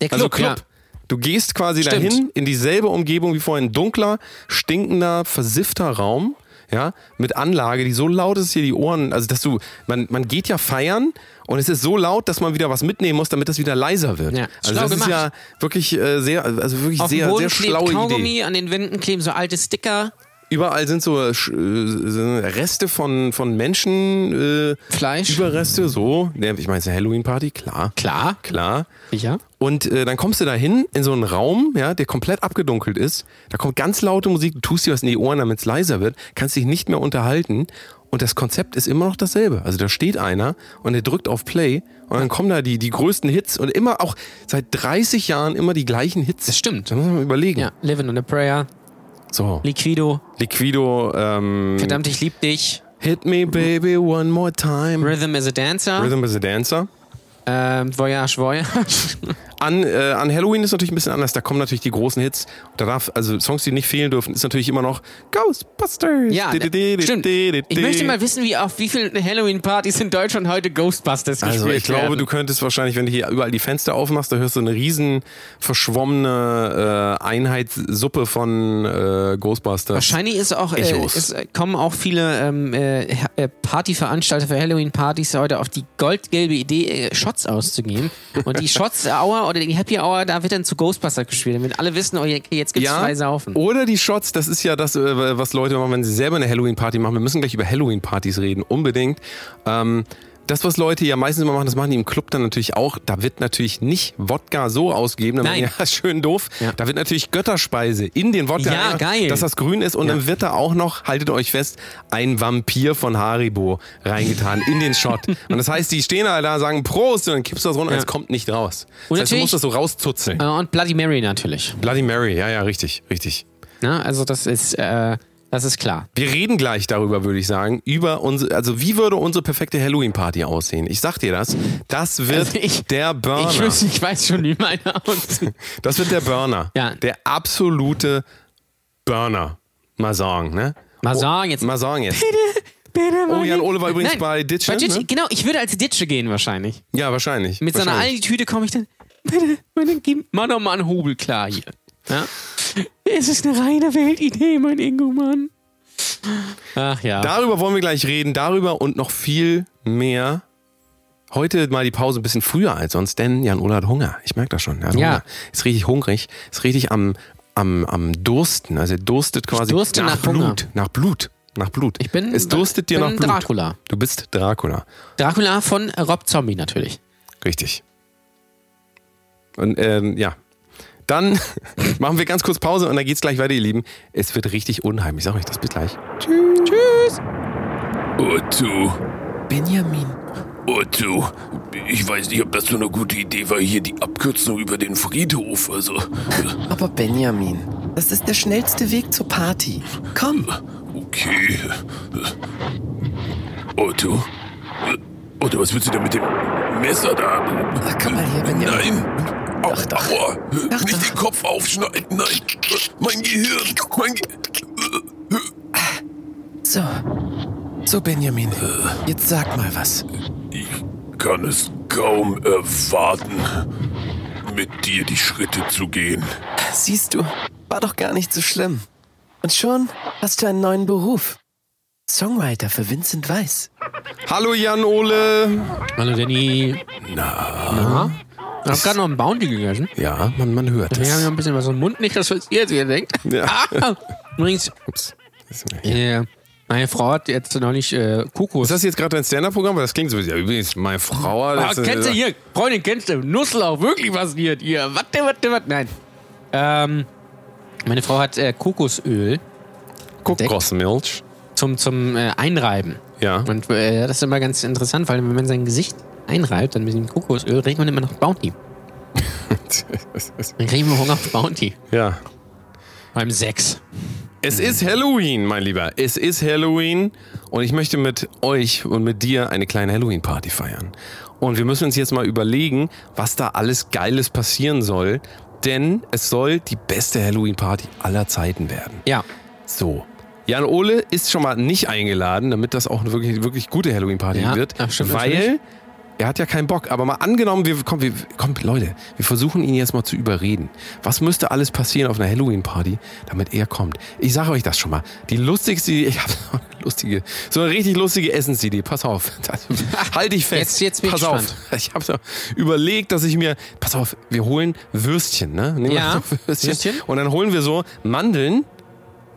Der Club, Also Club. ja. Du gehst quasi Stimmt. dahin in dieselbe Umgebung wie vorhin. Dunkler, stinkender, versiffter Raum. Ja, mit Anlage, die so laut ist, hier die Ohren, also dass du, man, man geht ja feiern und es ist so laut, dass man wieder was mitnehmen muss, damit das wieder leiser wird. Ja, also schlau das ist ja wirklich äh, sehr, also wirklich Auf sehr, sehr schlaue Kaugummi, Idee. an den Wänden kleben so alte Sticker. Überall sind so äh, äh, so Reste von, von Menschen, äh, Fleisch. Überreste, so. Ja, Ich meine, es ist eine Halloween-Party, klar. Klar. Klar. Sicher. Und äh, dann kommst du da hin in so einen Raum, ja, der komplett abgedunkelt ist. Da kommt ganz laute Musik, du tust dir was in die Ohren, damit es leiser wird, kannst dich nicht mehr unterhalten. Und das Konzept ist immer noch dasselbe. Also da steht einer und der drückt auf Play und dann kommen da die, die größten Hits und immer auch seit 30 Jahren immer die gleichen Hits. Das stimmt. Da muss man überlegen. Ja, Living on a Prayer, So. Liquido, Liquido, ähm, Verdammt, ich lieb dich, Hit me baby one more time. Rhythm is a Dancer, Rhythm is a Dancer. ähm, Voyage, Voyage. An, äh, an Halloween ist natürlich ein bisschen anders. Da kommen natürlich die großen Hits. Da darf, also Songs, die nicht fehlen dürfen, ist natürlich immer noch Ghostbusters. Ja, stimmt. Ich möchte mal wissen, wie auf wie vielen Halloween-Partys in Deutschland heute Ghostbusters Also gespielt ich glaube, werden. du könntest wahrscheinlich, wenn du hier überall die Fenster aufmachst, da hörst du eine riesen verschwommene äh, Einheitssuppe von äh, Ghostbusters. Wahrscheinlich ist auch, äh, es kommen auch viele ähm, äh, äh, Partyveranstalter für Halloween-Partys heute auf die goldgelbe Idee, äh, Shots auszugeben. Und die Shots-Hour oder die Happy Hour, da wird dann zu Ghostbusters gespielt. Damit alle wissen, oh, okay, jetzt gibt's zwei Saufen. Oder die Shots, das ist ja das, äh, was Leute machen, wenn sie selber eine Halloween-Party machen. Wir müssen gleich über Halloween-Partys reden, unbedingt. Ähm, das, was Leute ja meistens immer machen, das machen die im Club dann natürlich auch. Da wird natürlich nicht Wodka so ausgegeben, dann Nein. ja schön doof. Ja. Da wird natürlich Götterspeise in den Wodka, Ja, geil. dass das grün ist. Und Ja. dann wird da auch noch, haltet euch fest, ein Vampir von Haribo reingetan in den Shot. Und das heißt, die stehen da, da sagen Prost und dann kippst du das runter und Ja. es kommt nicht raus. Und das heißt, du musst das so rauszuzeln. Äh, Und Bloody Mary natürlich. Bloody Mary, ja, ja, richtig, richtig. Na, also das ist, äh, das ist klar. Wir reden gleich darüber, würde ich sagen, über unsere, also wie würde unsere perfekte Halloween-Party aussehen? Ich sag dir das, das wird Also ich- der Burner. Ich, wüsste, ich weiß schon, wie meine aussieht. das wird der Burner. Ja. Der absolute Burner. Mal sagen, ne? Mal sagen jetzt. Mal sagen jetzt. Bitte, Oh, Jan Ole war übrigens Nein, bei Ditsche, Bei Ditsche ne? Genau, ich würde als Ditsche gehen wahrscheinlich. Ja, wahrscheinlich. Mit so einer wahrscheinlich. Aldi-Tüte komme ich dann. Bitte, bitte, gib mal doch mal einen Hobel klar hier. Ja? Es ist eine reine Weltidee, mein Ingo, Mann. Ach ja. Darüber wollen wir gleich reden, darüber und noch viel mehr. Heute mal die Pause ein bisschen früher als sonst, denn Jan Ole hat Hunger. Ich merke das schon. Er hat Ja. Hunger. Ist richtig hungrig, ist richtig am, am, am Dursten. Also er durstet quasi durste nach Blut. Hunger. Nach Blut. Nach Blut. Ich bin- es durstet dir bin nach Blut. Dracula. Du bist Dracula. Dracula von Rob Zombie natürlich. Richtig. Und ähm, ja. Dann machen wir ganz kurz Pause und dann geht's gleich weiter, ihr Lieben. Es wird richtig unheimlich. Ich sag euch das bis gleich. Tschüss. Otto, Benjamin. Otto, ich weiß nicht, ob das so eine gute Idee war, hier die Abkürzung über den Friedhof. Also, Aber Benjamin, das ist der schnellste Weg zur Party. Komm, okay. Otto? Otto, was willst du denn mit dem Messer da? Ach, komm mal hier, Benjamin. Nein! Au, aua, nicht den Kopf aufschneiden, nein. Mein Gehirn, mein Ge So. So, Benjamin. Jetzt sag mal was. Ich kann es kaum erwarten, mit dir die Schritte zu gehen. Siehst du, war doch gar nicht so schlimm. Und schon hast du einen neuen Beruf. Songwriter für Vincent Weiss. Hallo Jan Ole. Hallo Danny. Na? Ich hab gerade noch einen Bounty gegessen. Ja, man, man hört Wir haben ja es. ein bisschen was im Mund, nicht, dass was ihr jetzt hier denkt. Ja. Ah, übrigens, Ups. Ist äh, meine Frau hat jetzt neulich äh, Kokos. das jetzt gerade dein Stand-Up-Programm? Weil das klingt so. Ja, übrigens, meine Frau hat Ah, jetzt- kennst du hier, Freundin, kennst du, Nusslauf, wirklich passiert hier. Warte, warte, warte. Nein. Ähm, meine Frau hat äh, Kokosöl Kokosmilch. zum, zum äh, Einreiben. Ja. Und äh, das ist immer ganz interessant, weil wenn man sein Gesicht einreibt, dann mit dem Kokosöl, riecht man immer noch Bounty. Dann kriegen wir Hunger auf Bounty. ja. Beim Sex. Es ist Halloween, mein Lieber. Es ist Halloween und ich möchte mit euch und mit dir eine kleine Halloween-Party feiern. Und wir müssen uns jetzt mal überlegen, was da alles Geiles passieren soll, denn es soll die beste Halloween-Party aller Zeiten werden. Ja. So. Jan Ole ist schon mal nicht eingeladen, damit das auch eine wirklich, wirklich gute Halloween-Party Ja, wird. weil natürlich. Er hat ja keinen Bock. Aber mal angenommen, wir, komm, wir, komm, Leute, wir versuchen ihn jetzt mal zu überreden. Was müsste alles passieren auf einer Halloween-Party, damit er kommt? Ich sage euch das schon mal. Die lustigste, ich habe so eine lustige, so eine richtig lustige Essensidee. Pass auf. Das, halt dich fest. Jetzt- jetzt bin ich Pass auf. gespannt. Ich habe so überlegt, dass ich mir, pass auf, wir holen Würstchen, ne? Nehmen wir Ja, so Würstchen. Würstchen. Und dann holen wir so Mandeln.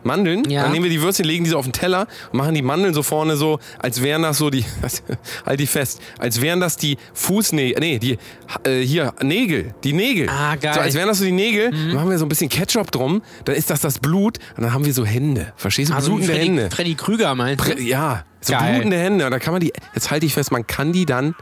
Mandeln, Ja. dann nehmen wir die Würstchen, legen diese auf den Teller und machen die Mandeln so vorne so, als wären das so die, halt die fest, als wären das die Fußnägel, nee, die, äh, hier, Nägel, die Nägel. Ah, geil. Mhm. So, als wären das so die Nägel, dann machen wir so ein bisschen Ketchup drum, dann ist das das Blut und dann haben wir so Hände, verstehst du, Also blutende Freddy, Hände. Freddy Krüger meinst du? Prä- Ja, so Geil. blutende Hände und dann kann man die, jetzt halte ich fest, man kann die dann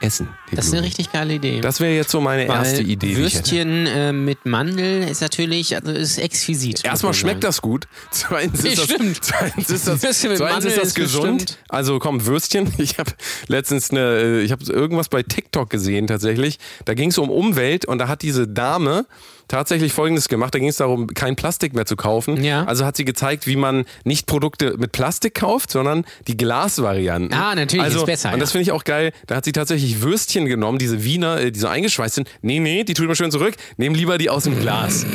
essen. Das ist eine richtig geile Idee. Das wäre jetzt so meine Weil erste Idee. Würstchen äh, mit Mandeln ist natürlich, also ist exquisit. Erstmal schmeckt das gut. Zweitens ist das, stimmt. zweitens ist das, zweitens ist das gesund. bestimmt- Also komm, Würstchen. Ich habe letztens eine, äh, ich habe irgendwas bei TikTok gesehen tatsächlich. Da ging es um Umwelt und da hat diese Dame tatsächlich Folgendes gemacht. Da ging es darum, kein Plastik mehr zu kaufen. Ja. Also hat sie gezeigt, wie man nicht Produkte mit Plastik kauft, sondern die Glasvarianten. Ah, natürlich, also, ist besser, Und das finde ich auch geil. Da hat sie tatsächlich Würstchen genommen, diese Wiener, äh, die so eingeschweißt sind. Nee, nee, die tut man schön zurück. Nehmen lieber die aus dem Glas.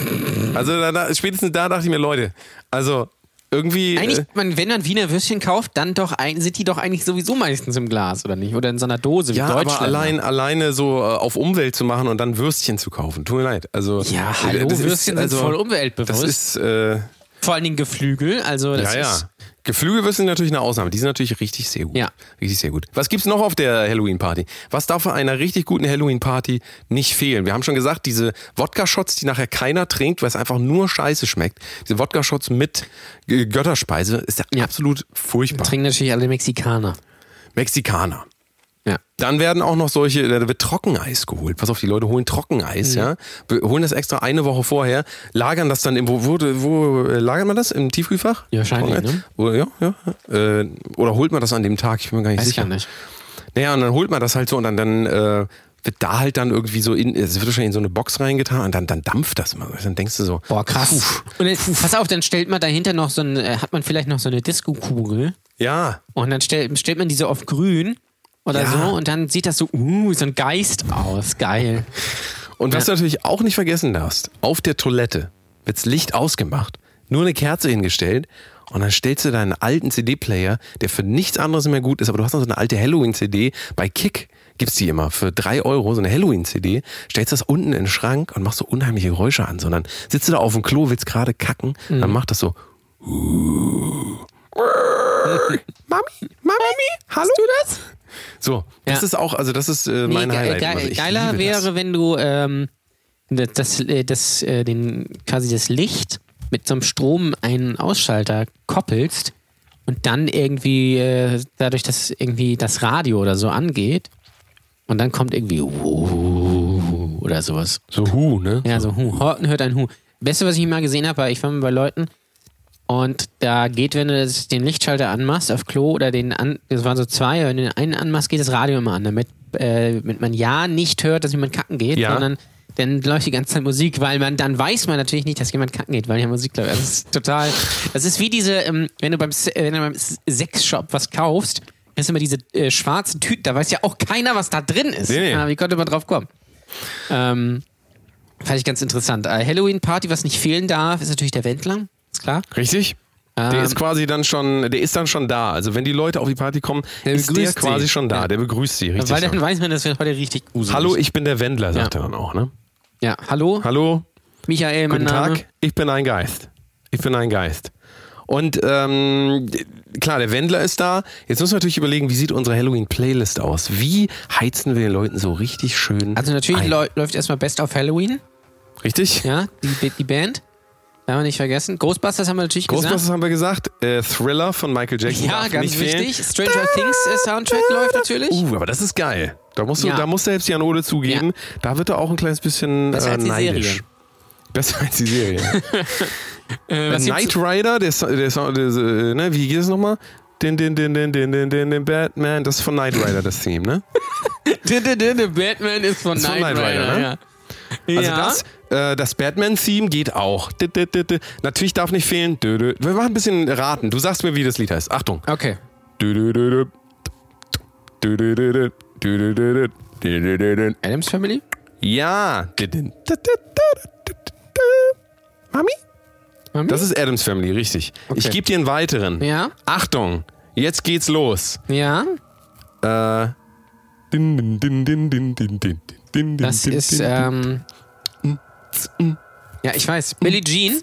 Also da, da, spätestens da dachte ich mir, Leute, also irgendwie. Eigentlich, äh, man, wenn man Wiener Würstchen kauft, dann doch ein, sind die doch eigentlich sowieso meistens im Glas, oder nicht? Oder in so einer Dose wie ja, aber Deutschland. allein, alleine so äh, auf Umwelt zu machen und dann Würstchen zu kaufen. Tut mir leid. Also, Ja, hallo, das ist- Würstchen sind voll umweltbewusst. Das ist, äh, Vor allen Dingen Geflügel, also das ja, ja. ist... Geflügelwürstchen sind natürlich eine Ausnahme. Die sind natürlich richtig sehr gut. Ja. Richtig sehr gut. Was gibt's noch auf der Halloween-Party? Was darf bei einer richtig guten Halloween-Party nicht fehlen? Wir haben schon gesagt, diese Wodka-Shots, die nachher keiner trinkt, weil es einfach nur scheiße schmeckt. Diese Wodka-Shots mit Götterspeise ist ja, Ja. absolut furchtbar. Trinken natürlich alle Mexikaner. Mexikaner. Ja. Dann werden auch noch solche, da wird Trockeneis geholt. Pass auf, die Leute holen Trockeneis, ja. Wir holen das extra eine Woche vorher, lagern das dann im, wo, wo, wo äh, lagert man das? Im Tiefkühlfach? Ja, wahrscheinlich, ne? Oder, ja, ja. Äh, oder holt man das an dem Tag? Ich bin mir gar nicht Weiß ich sicher. gar nicht. Naja, und dann holt man das halt so und dann, dann äh, wird da halt dann irgendwie so in, es wird wahrscheinlich in so eine Box reingetan und dann, dann dampft das mal. Dann denkst du so, Boah, krass. Und dann, pass auf, dann stellt man dahinter noch so ein, äh, hat man vielleicht noch so eine Disco-Kugel ja, und dann stellt, stellt man diese auf grün oder Ja. so und dann sieht das so, uh, so ein Geist aus. Geil. Und was Ja. du natürlich auch nicht vergessen darfst, auf der Toilette wird's Licht ausgemacht, nur eine Kerze hingestellt und dann stellst du deinen alten CD-Player, der für nichts anderes mehr gut ist, aber du hast noch so eine alte Halloween-CD, bei Kick gibt's die immer für drei Euro, so eine Halloween-CD, stellst das unten in den Schrank und machst so unheimliche Geräusche an, sondern sitzt du da auf dem Klo, willst gerade kacken, dann macht das so Mami, Mami, hallo? du das? So, das Ja. ist auch, also das ist äh, Nee, mein ge Highlight. ge. Ich geiler liebe das. wäre, wenn du ähm, das, das, äh, äh, den, quasi das Licht mit so einem Strom einen Ausschalter koppelst und dann irgendwie äh, dadurch, dass irgendwie das Radio oder so angeht und dann kommt irgendwie oder sowas. So Hu, ne? Ja, so Hu. Horten hört ein Hu. Beste, was ich mal gesehen habe, war, ich war mal bei Leuten und da geht, wenn du den Lichtschalter anmachst auf Klo oder den an, das waren so zwei, wenn du den einen anmachst, geht das Radio immer an, damit, äh, damit man ja nicht hört, dass jemand kacken geht, Ja. sondern dann läuft die ganze Zeit Musik, weil man dann weiß man natürlich nicht, dass jemand kacken geht, weil ja Musik läuft. Das ist total. Das ist wie diese, ähm, wenn du beim, wenn du beim Sexshop was kaufst, ist immer diese äh, schwarzen Tüten, da weiß ja auch keiner, was da drin ist. Nee, nee. Ja, wie konnte man drauf kommen? Ähm, fand ich ganz interessant. Äh, Halloween-Party, was nicht fehlen darf, ist natürlich der Wendler. Klar. Richtig? Der Ähm, ist quasi dann schon, der ist dann schon da. Also wenn die Leute auf die Party kommen, Der ist der begrüßt quasi sie. schon da. Ja. Der begrüßt sie, richtig. Weil so. dann weiß man, das wird heute richtig gruselig. Hallo, ich bin der Wendler, sagt Ja. er dann auch, ne? Ja, hallo, Hallo, Michael, mein guten Name. Tag, ich bin ein Geist. Ich bin ein Geist. Und ähm, klar, der Wendler ist da. Jetzt müssen wir natürlich überlegen, wie sieht unsere Halloween-Playlist aus? Wie heizen wir den Leuten so richtig schön Also natürlich ein? läu- läuft erstmal Best of Halloween, Richtig? ja, die, die Band. Haben wir nicht vergessen. Ghostbusters haben wir natürlich Ghostbusters gesagt. haben wir gesagt. Äh, Thriller von Michael Jackson Ja, ganz nicht fehlen. wichtig. Stranger Things äh, Soundtrack läuft natürlich. Uh, aber das ist geil. Da musst du, Ja. da muss selbst Jan Ole zugeben, da wird er auch ein kleines bisschen Besser äh, als die neidisch. Serie. Besser als die Serie. Äh, Äh, Knight Rider, der, der, Sa- der, äh, ne, wie geht es nochmal? Den, den, den, den, den, den, den, den Batman, das ist von Knight Rider, das Theme, ne? Der Batman ist von Ist von Knight Knight Rider, Rider, ne? ja. Also ja. das, äh, das Batman-Theme geht auch. Dit, dit, dit. Natürlich darf nicht fehlen. Wir machen ein bisschen raten. Du sagst mir, wie das Lied heißt. Achtung. Okay. Adams Family? Ja. Mami? Mami? Das ist Adams Family, richtig. Ich gebe dir einen weiteren. Ja. Achtung, jetzt geht's los. Ja. Äh. Din, din, din, din, din, din, din, din, Das din, ist, din, ähm. Ja, ich weiß. Billie Jean.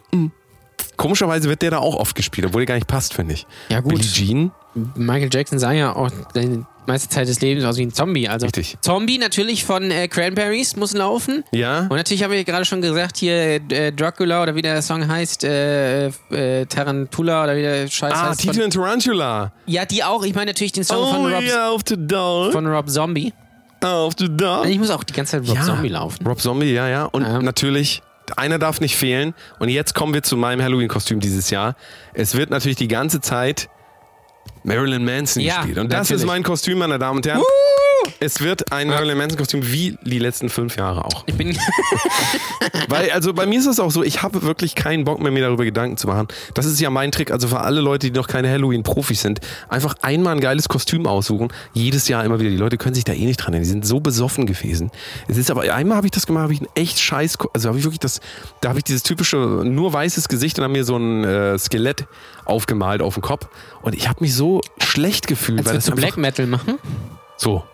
Komischerweise wird der da auch oft gespielt, obwohl der gar nicht passt, finde ich. Ja, gut. Billie Jean? Michael Jackson sah ja auch die meiste Zeit des Lebens aus wie ein Zombie. Also Richtig. Zombie natürlich von äh, Cranberries muss laufen. Ja. Und natürlich habe ich gerade schon gesagt, hier äh, Dracula oder wie der Song heißt, äh, äh, Tarantula oder wie der Scheiß Ah, heißt. Von, and Tarantula. ja, die auch. Ich meine natürlich den Song Oh, von, Rob, yeah, the von Rob Zombie. Auf the down. Ich muss auch die ganze Zeit Rob Ja. Zombie laufen. Rob Zombie, ja, ja. Und Ja. natürlich, einer darf nicht fehlen. Und jetzt kommen wir zu meinem Halloween-Kostüm dieses Jahr. Es wird natürlich die ganze Zeit Marilyn Manson Ja, gespielt. Und das natürlich. ist mein Kostüm, meine Damen und Herren. Es wird ein Marilyn Manson-Kostüm wie die letzten fünf Jahre auch. Ich bin Weil, also bei mir ist es auch so, ich habe wirklich keinen Bock mehr, mir darüber Gedanken zu machen. Das ist ja mein Trick, also für alle Leute, die noch keine Halloween-Profis sind, einfach einmal ein geiles Kostüm aussuchen. Jedes Jahr immer wieder. Die Leute können sich da eh nicht dran erinnern. Die sind so besoffen gewesen. Es ist aber, einmal habe ich das gemacht, habe ich ein echt scheiß, also habe ich wirklich das, da habe ich dieses typische, nur weißes Gesicht und habe mir so ein äh, Skelett aufgemalt auf dem Kopf. Und ich habe mich so schlecht gefühlt, als weil das Black Metal machen. so.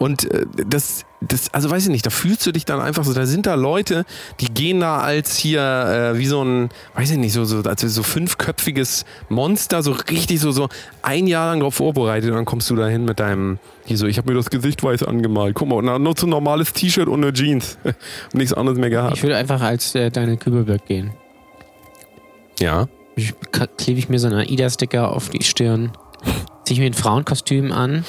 Und äh, das, das, also weiß ich nicht, da fühlst du dich dann einfach so, da sind da Leute, die gehen da als hier, äh, wie so ein, weiß ich nicht, so, so, als so fünfköpfiges Monster, so richtig so, so ein Jahr lang drauf vorbereitet und dann kommst du da hin mit deinem, hier so, ich habe mir das Gesicht weiß angemalt, guck mal, nur so ein normales T-Shirt und eine Jeans nichts anderes mehr gehabt. Ich würde einfach als äh, Daniel Kübelberg gehen. Ja. Klebe ich mir so einen AIDA-Sticker auf die Stirn, ziehe ich mir ein Frauenkostüm an,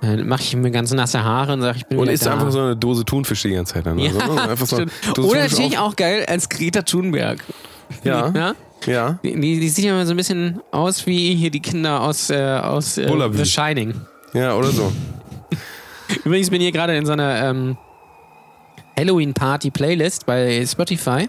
dann mache ich mir ganz nasse Haare und sage, ich bin Und isst da. einfach so eine Dose Thunfisch die ganze Zeit dann. ja, Also, ne? so Oder natürlich auch geil als Greta Thunberg. Ja, Ja? ja. Die, die, die sieht ja immer so ein bisschen aus wie hier die Kinder aus, äh, aus äh. The Shining. Ja, oder so. Übrigens bin ich hier gerade in so einer ähm, Halloween-Party-Playlist bei Spotify.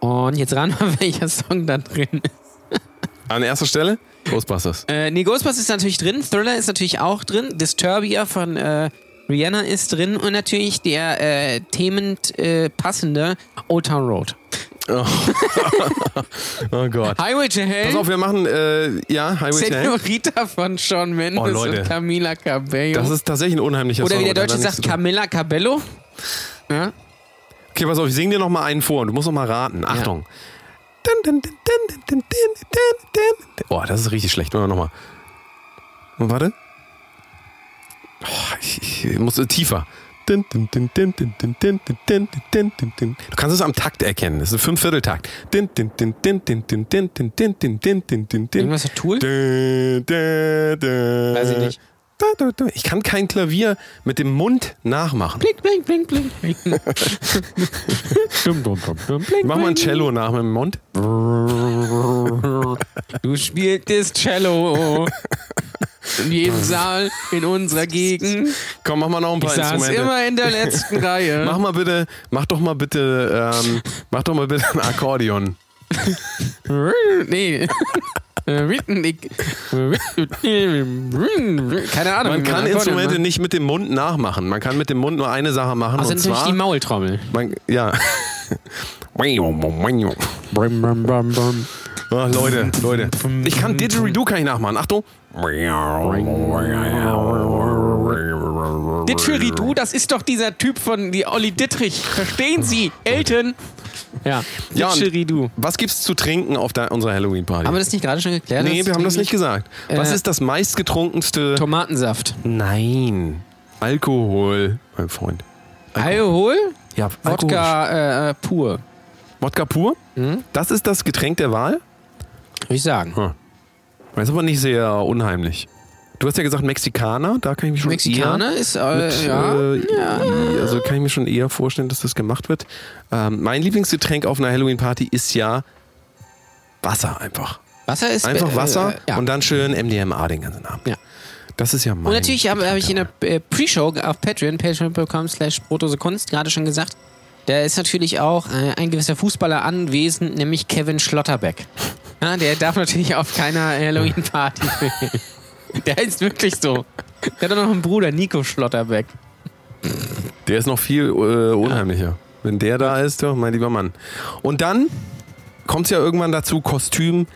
Und jetzt ran mal, welcher Song da drin ist. An erster Stelle Ghostbusters. Äh, nee, Ghostbusters ist natürlich drin, Thriller ist natürlich auch drin, Disturbia von äh, Rihanna ist drin und natürlich der äh, themend äh, passende Old Town Road. Oh Gott. Highway to Hell, Pass auf, wir machen, äh, ja, Highway to Hell. Senorita von Shawn Mendes Oh, Leute. und Camila Cabello. Das ist tatsächlich ein unheimlicher Oder Song. wie der Deutsche sagt. Camilla Cabello. Ja? Okay, pass auf, ich sing dir noch mal einen vor und du musst noch mal raten. Achtung. Oh, das ist richtig schlecht. Noch mal. Warte. Oh, ich, ich muss tiefer. Du kannst es am Takt erkennen. Das ist ein Fünfvierteltakt. Irgendwas hat Tool? Weiß ich nicht. Ich kann kein Klavier mit dem Mund nachmachen. Blink, blink, blink, blink. blink. Dum, dum, dum, dum, blink, Mach mal ein. Cello nach mit dem Mund. Du spieltest Cello. In jedem Saal in unserer Gegend. Komm, mach mal noch ein paar Ich saß Instrumente. immer in der letzten Reihe. Mach mal bitte, mach doch mal bitte, ähm, mach doch mal bitte ein Akkordeon. Nee. Keine Ahnung. Man kann Instrumente macht. nicht mit dem Mund nachmachen. Man kann mit dem Mund nur eine Sache machen. Also und natürlich zwar, die Maultrommel. man, ja. Ah, Leute, Leute. Ich kann Didgeridoo kann ich nachmachen. Achtung. Didgeridoo, das ist doch dieser Typ von die Olli Dittrich. Verstehen Sie? Elton. Ja, Ja, Didgeridoo. Was gibt's zu trinken auf der, unserer Halloween-Party? Haben wir das nicht gerade schon geklärt? Nee, wir haben das nicht gesagt. Was Äh, ist das meistgetrunkenste? Tomatensaft. Nein. Alkohol, mein Freund. Alkohol? Ja, Alkohol. Wodka äh, pur. Wodka pur? Hm? Das ist das Getränk der Wahl? Würde ich sagen. Das ist aber nicht sehr unheimlich. Du hast ja gesagt Mexikaner, da kann ich mich schon Mexikaner eher ist, äh, mit, ja. äh, also kann ich mir schon eher vorstellen, dass das gemacht wird. Ähm, mein Lieblingsgetränk auf einer Halloween-Party ist ja Wasser einfach. Wasser ist. Einfach äh, Wasser äh, ja. und dann schön MDMA den ganzen Abend. Ja. Das ist ja mein Und natürlich habe hab ich in der äh, Pre-Show auf Patreon, patreon.com slash Kunst gerade schon gesagt, da ist natürlich auch äh, ein gewisser Fußballer anwesend, nämlich Kevin Schlotterbeck. Ja, der darf natürlich auf keiner Halloween-Party. Der ist wirklich so. Der hat auch noch einen Bruder, Nico Schlotterbeck. der. der ist noch viel äh, unheimlicher. Wenn der da ist, doch, mein lieber Mann. Und dann kommt es ja irgendwann dazu, Kostüm.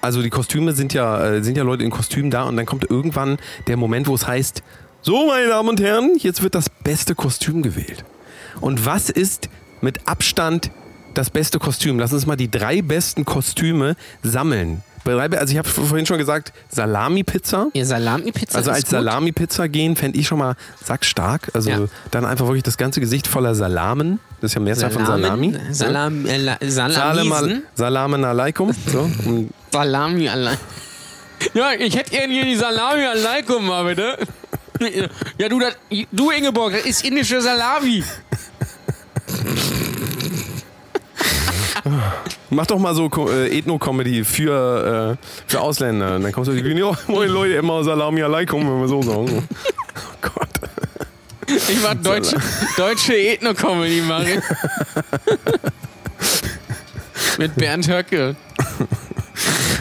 Also die Kostüme sind ja, äh, sind ja Leute in Kostümen da und dann kommt irgendwann der Moment, wo es heißt, so meine Damen und Herren, jetzt wird das beste Kostüm gewählt. Und was ist mit Abstand das beste Kostüm? Lass uns mal die drei besten Kostüme sammeln. Also ich habe vorhin schon gesagt, Salami-Pizza. Ihr Salami-Pizza Also als. Salami-Pizza gehen, fände ich schon mal sackstark. Also Ja. dann einfach wirklich das ganze Gesicht voller Salamen. Das ist ja Mehrzahl von Salami. Salam, äh, la- Salamen, Salamisen. Salamen alaikum. So. Salami allein. Ja, ich hätte gerne hier die Salami alaikum mal bitte. Ja, du, das, du Ingeborg, das ist indische Salami. Mach doch mal so äh, Ethno-Comedy für, äh, für Ausländer. Und dann kommst du auf die Bühne, ja, moin Leute, immer Salami alaikum, wenn wir so sagen. Oh Gott. Ich mach deutsche, deutsche Ethno-Comedy machen. Mit Bernd Höcke.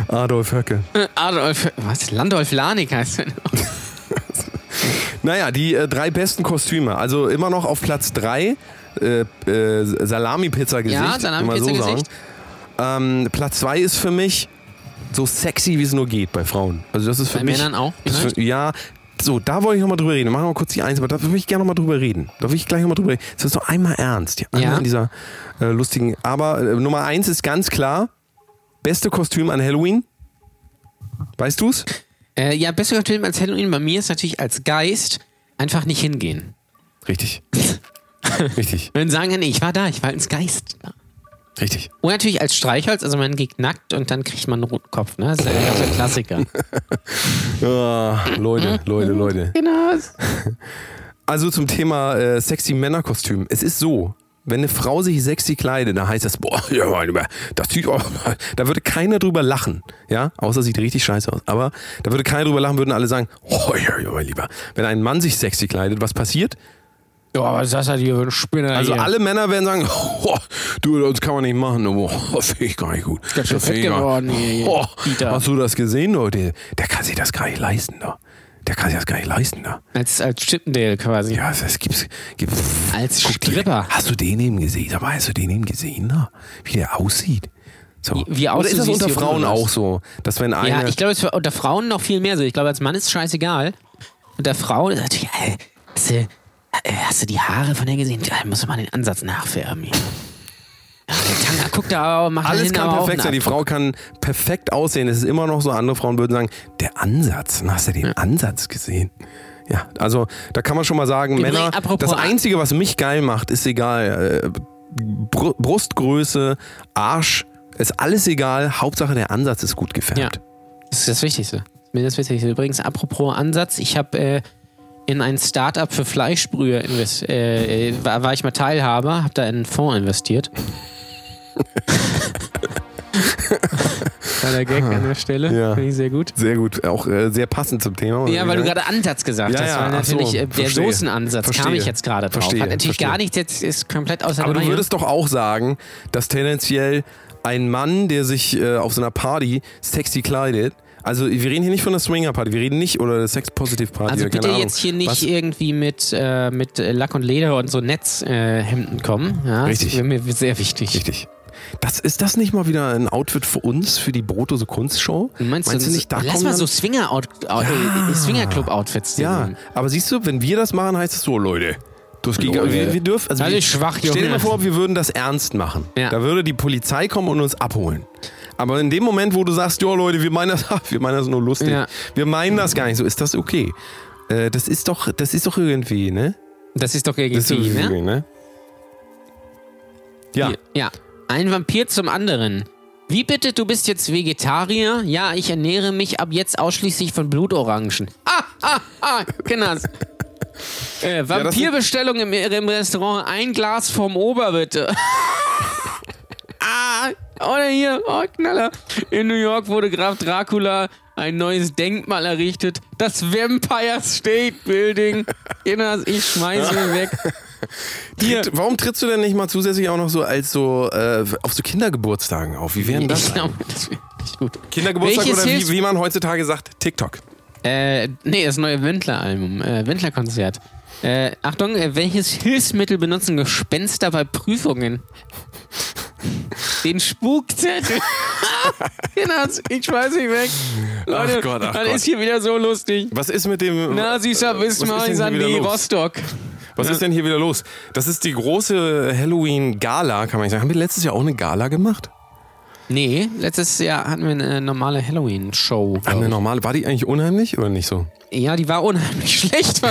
Adolf Höcke. Adolf, was? Landolf Lanik heißt der noch. Naja, die äh, drei besten Kostüme. Also immer noch auf Platz drei äh, äh, Salami-Pizza-Gesicht. Ja, so Salami-Pizza-Gesicht. sagen. Ähm, Platz zwei ist für mich so sexy, wie es nur geht bei Frauen. Also das ist für Bei mich. Männern auch, für, ja, so, da wollte ich nochmal drüber reden. Machen wir mal kurz die Eins, aber da würde ich gerne nochmal drüber reden. Da will ich gleich nochmal drüber reden. Das ist doch einmal ernst. Ja, einmal Ja. in dieser äh, lustigen. Aber äh, Nummer eins ist ganz klar: beste Kostüm an Halloween. Weißt du's? Äh, ja, bester Film als Halloween bei mir ist natürlich als Geist einfach nicht hingehen. Richtig. Richtig. Wenn sagen, nee, ich war da, ich war als Geist da. Richtig. Und natürlich als Streichholz, also man geht nackt und dann kriegt man einen roten Kopf, ne? Das ist ja der Klassiker. Ah, Leute, Leute, Leute. genau. Also zum Thema äh, sexy Männerkostüm. Es ist so, wenn eine Frau sich sexy kleidet, dann heißt das, boah, ja, mein Lieber, das sieht, oh, da würde keiner drüber lachen, ja, außer sieht richtig scheiße aus. Aber da würde keiner drüber lachen, würden alle sagen, oh, ja, ja, mein Lieber. Wenn ein Mann sich sexy kleidet, was passiert? Ja, aber das hat hier für ein Spinner Also hier. alle Männer werden sagen, oh, du, das kann man nicht machen, oh, das finde ich gar nicht gut. Ganz schön Das fett geworden hier, Oh, Dieter. hast du das gesehen, Leute? Der kann sich das gar nicht leisten, da. Der kann sich das gar nicht leisten, da. Als, als Chippendale quasi. Ja, es gibt, gibt Als Stripper. Hast du den eben gesehen? Aber hast du den eben gesehen, da? Wie der aussieht? So. Wie- wie Oder ist das unter Frauen ist? auch so, dass wenn eine Ja, ich glaube, es ist unter Frauen noch viel mehr so. Ich glaube, als Mann ist es scheißegal. Unter Frauen ist natürlich, äh, hast, du, äh, hast du die Haare von der gesehen? Da musst du mal den Ansatz nachfärben. hier. Ja, der Tanga guckt da, macht alles kann perfekt sein. Die Frau kann perfekt aussehen. Es ist immer noch so, andere Frauen würden sagen, der Ansatz, hast du den Ansatz gesehen? Ja, also da kann man schon mal sagen, Übrigens, Männer, das Einzige, was mich geil macht, ist egal. Äh, Br Brustgröße, Arsch, ist alles egal. Hauptsache der Ansatz ist gut gefärbt. Ja. Das ist das Wichtigste. Mir das Wichtigste. Übrigens, apropos Ansatz, ich habe äh, in ein Startup für Fleischbrühe invest äh, äh, war, war ich mal Teilhaber, habe da in einen Fonds investiert. Kleiner Gag an der Stelle. Ja. Finde ich sehr gut. Sehr gut, auch äh, sehr passend zum Thema. Ja, weil du gerade Ansatz gesagt Ja, hast, ja, weil ach so, natürlich äh, der verstehe. Soßenansatz kam ich jetzt gerade drauf. Verstehe, Hat natürlich verstehe. gar nichts, jetzt ist komplett außer Aber du würdest doch auch sagen, dass tendenziell ein Mann, der sich äh, auf so einer Party sexy kleidet, also wir reden hier nicht von der Swinger-Party, wir reden nicht, oder der Sex-Positive-Party. Also bitte jetzt hier nicht Was? irgendwie mit, äh, mit Lack und Leder und so Netzhemden äh, kommen. Ja, Richtig. Das wäre mir sehr wichtig. Richtig. Das, ist das nicht mal wieder ein Outfit für uns, für die Brotose Kunstshow? Du meinst, Meinst du nicht, da lass mal so Swinger -Out äh, Swingerclub-Outfits Ja, sehen. aber siehst du, wenn wir das machen, heißt es so, Leute. Das geht, Leute. wir, wir dürfen, also Das wir, schwach, Stell dir Junge. mal vor, wir würden das ernst machen. Ja. Da würde die Polizei kommen und uns abholen. Aber in dem Moment, wo du sagst, ja Leute, wir meinen das, wir meinen das nur lustig. Ja. Wir meinen das gar nicht so, ist das okay? Äh, das ist doch, das ist doch irgendwie, ne? Das ist doch Das ist irgendwie, ne? irgendwie, ne? Ja. Hier, Ja. Ein Vampir zum anderen. Wie bitte, du bist jetzt Vegetarier? Ja, ich ernähre mich ab jetzt ausschließlich von Blutorangen. Ah, ah, ah, Kinders. Äh, Vampirbestellung im, im Restaurant, ein Glas vom Ober, bitte. ah, oder hier, oh, Knaller. In New York wurde Graf Dracula ein neues Denkmal errichtet. Das Vampire State Building. Ich schmeiße ihn weg. Tritt, warum trittst du denn nicht mal zusätzlich auch noch so als so äh, auf so Kindergeburtstagen auf? Wie wären das? Glaube, das wäre nicht gut. Kindergeburtstag Welches oder wie, wie man heutzutage sagt, TikTok. Äh, nee, das neue Wendler-Album, äh, Wendler-Konzert. Äh, Achtung, äh, welches Hilfsmittel benutzen Gespenster bei Prüfungen? Den Spukzettel. genau, ich schmeiß mich weg. Leute, Gott, ach das Gott. ist hier wieder so lustig. Was ist mit dem. Na, süßer wieder die los? Rostock. Was ist denn hier wieder los? Das ist die große Halloween-Gala, kann man nicht sagen. Haben wir letztes Jahr auch eine Gala gemacht? Nee, letztes Jahr hatten wir eine normale Halloween-Show. Eine ich. normale. War die eigentlich unheimlich oder nicht so? Ja, die war unheimlich schlecht.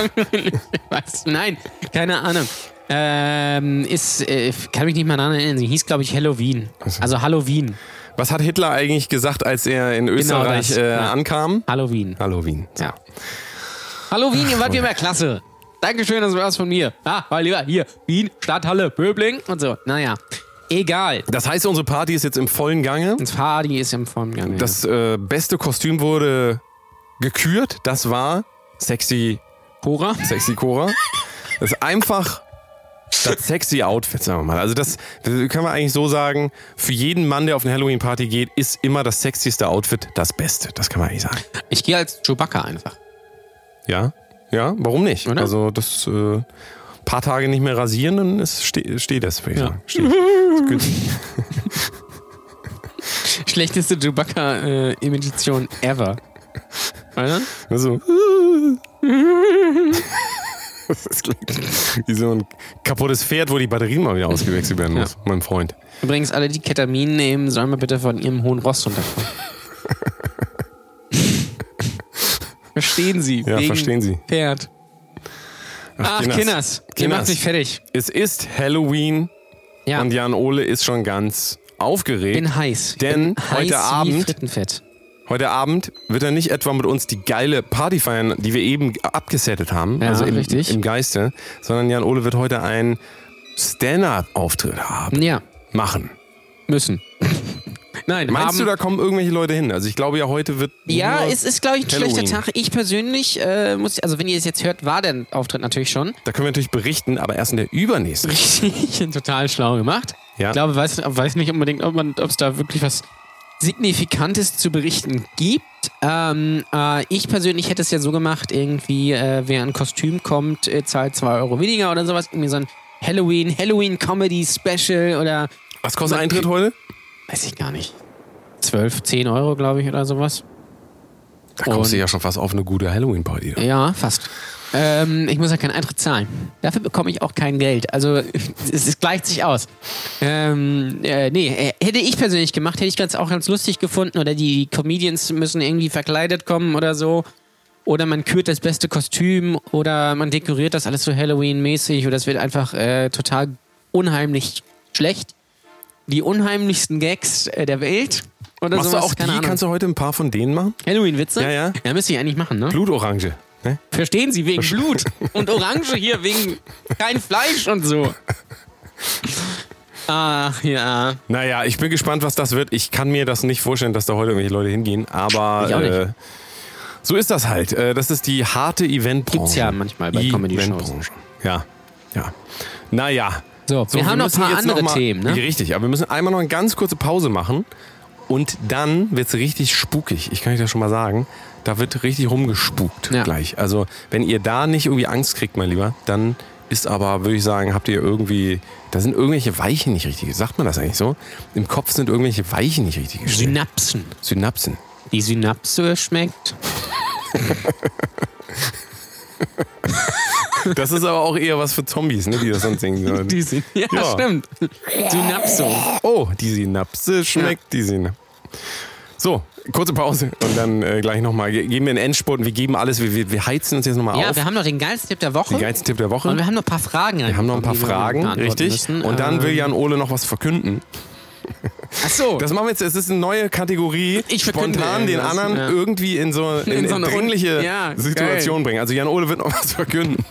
Nein, keine Ahnung. Ähm, ist, äh, kann mich nicht mal daran erinnern. Sie hieß, glaube ich, Halloween. Also Halloween. Was hat Hitler eigentlich gesagt, als er in Österreich das, äh, ja. ankam? Halloween. Halloween. Ja. Halloween, ihr wart wie immer klasse. Dankeschön, das war's von mir. Ah, war lieber hier. Wien, Stadthalle, Böbling und so. Naja, egal. Das heißt, unsere Party ist jetzt im vollen Gange. Das Party ist im Formgang. Das äh, beste Kostüm wurde gekürt. Das war Sexy, Cora? Sexy Cora. Das ist einfach das sexy Outfit, sagen wir mal. Also das, das können wir eigentlich so sagen, für jeden Mann, der auf eine Halloween-Party geht, ist immer das sexyste Outfit das Beste. Das kann man eigentlich sagen. Ich gehe als Chewbacca einfach. Ja, ja, warum nicht? Oder? Also das äh, paar Tage nicht mehr rasieren, dann ist, ste steht das, würde ich sagen. Steht. Schlechteste Chewbacca-Imitation ever. Oder? Also. Das klingt wie so ein kaputtes Pferd, wo die Batterien mal wieder ausgewechselt werden muss, mein Freund. Übrigens, alle, die Ketamin nehmen, sollen mal bitte von ihrem hohen Ross runterkommen. verstehen Sie? Ja, verstehen Sie. Pferd. Ach, Kinders. Kinders. Ihr macht mich fertig. Es ist Halloween Ja, und Jan Ole ist schon ganz aufgeregt. bin heiß. Denn bin heute heiß Abend-. Heute Abend wird er nicht etwa mit uns die geile Party feiern, die wir eben abgesettet haben, Ja, also im, richtig. im Geiste, sondern Jan Ole wird heute einen Stand-up-Auftritt haben, Ja, machen. müssen. Nein, Meinst du, da kommen irgendwelche Leute hin? Also ich glaube ja, heute wird Ja, es ist, glaube ich, ein schlechter Halloween. Tag. Ich persönlich äh, muss, also wenn ihr es jetzt hört, war der Auftritt natürlich schon. da können wir natürlich berichten, aber erst in der übernächsten. Richtig, total schlau gemacht. Ja. Ich glaube, weiß, weiß nicht unbedingt, ob man- ob es da wirklich was Signifikantes zu berichten gibt. Ähm, äh, ich persönlich hätte es ja so gemacht, irgendwie, äh, wer ein Kostüm kommt, äh, zahlt 2 Euro weniger oder sowas. Irgendwie so ein Halloween, Halloween Comedy Special oder Was kostet Man- Eintritt heute? weiß ich gar nicht. 12, 10 Euro, glaube ich, oder sowas. Da kommst du Und- ja schon fast auf eine gute Halloween-Party. Ja, fast. Ähm, ich muss ja keinen Eintritt zahlen. Dafür bekomme ich auch kein Geld. Also es, es gleicht sich aus. Ähm, äh, nee, äh, hätte ich persönlich gemacht, hätte ich ganz auch ganz lustig gefunden. Oder die Comedians müssen irgendwie verkleidet kommen oder so. Oder man kürt das beste Kostüm oder man dekoriert das alles so Halloween-mäßig oder es wird einfach äh, total unheimlich schlecht. Die unheimlichsten Gags äh, der Welt. Oder Machst sowas, du auch die? Ahnung. Kannst du heute ein paar von denen machen? Halloween-Witze? Ja, ja. Ja, müsste ich eigentlich machen, ne? Blutorange. Ne? Verstehen Sie, wegen Blut. Und Orange hier wegen kein Fleisch und so. Ach ja. Naja, ich bin gespannt, was das wird. Ich kann mir das nicht vorstellen, dass da heute irgendwelche Leute hingehen, aber äh, so ist das halt. Äh, das ist die harte Eventbranche. Gibt's ja manchmal bei Comedy-Shows. Ja, ja. Naja. So, wir haben noch ein paar andere mal, Themen, ne? Richtig, aber wir müssen einmal noch eine ganz kurze Pause machen und dann wird's richtig spukig. Ich kann euch das schon mal sagen. Da wird richtig rumgespukt Ja. gleich. Also, wenn ihr da nicht irgendwie Angst kriegt, mein Lieber, dann ist aber, würde ich sagen, habt ihr irgendwie, da sind irgendwelche Weichen nicht richtig. Sagt man das eigentlich so? Im Kopf sind irgendwelche Weichen nicht richtig gestellt. Synapsen. Synapsen. Die Synapse schmeckt. Das ist aber auch eher was für Zombies, ne, die das dann singen. Die sind, ja, Ja. stimmt. Synapse. Oh, die Synapse schmeckt die Synapse. So, kurze Pause und dann äh, gleich nochmal. Ge- Geben wir einen Endspurt und wir geben alles, wir, wir, wir heizen uns jetzt nochmal Ja, auf. wir haben noch den geilsten Tipp der Woche. Den geilsten Tipp der Woche. Und wir haben noch ein paar Fragen. Wir haben noch ein paar Fragen, richtig. Und dann will Jan Ole noch was verkünden. Achso. Das machen wir jetzt, es ist eine neue Kategorie. Ich verkünde spontan den anderen ja. irgendwie in so, in, In so eine dringliche ja, Situation bringen. Also Jan Ole wird noch was verkünden.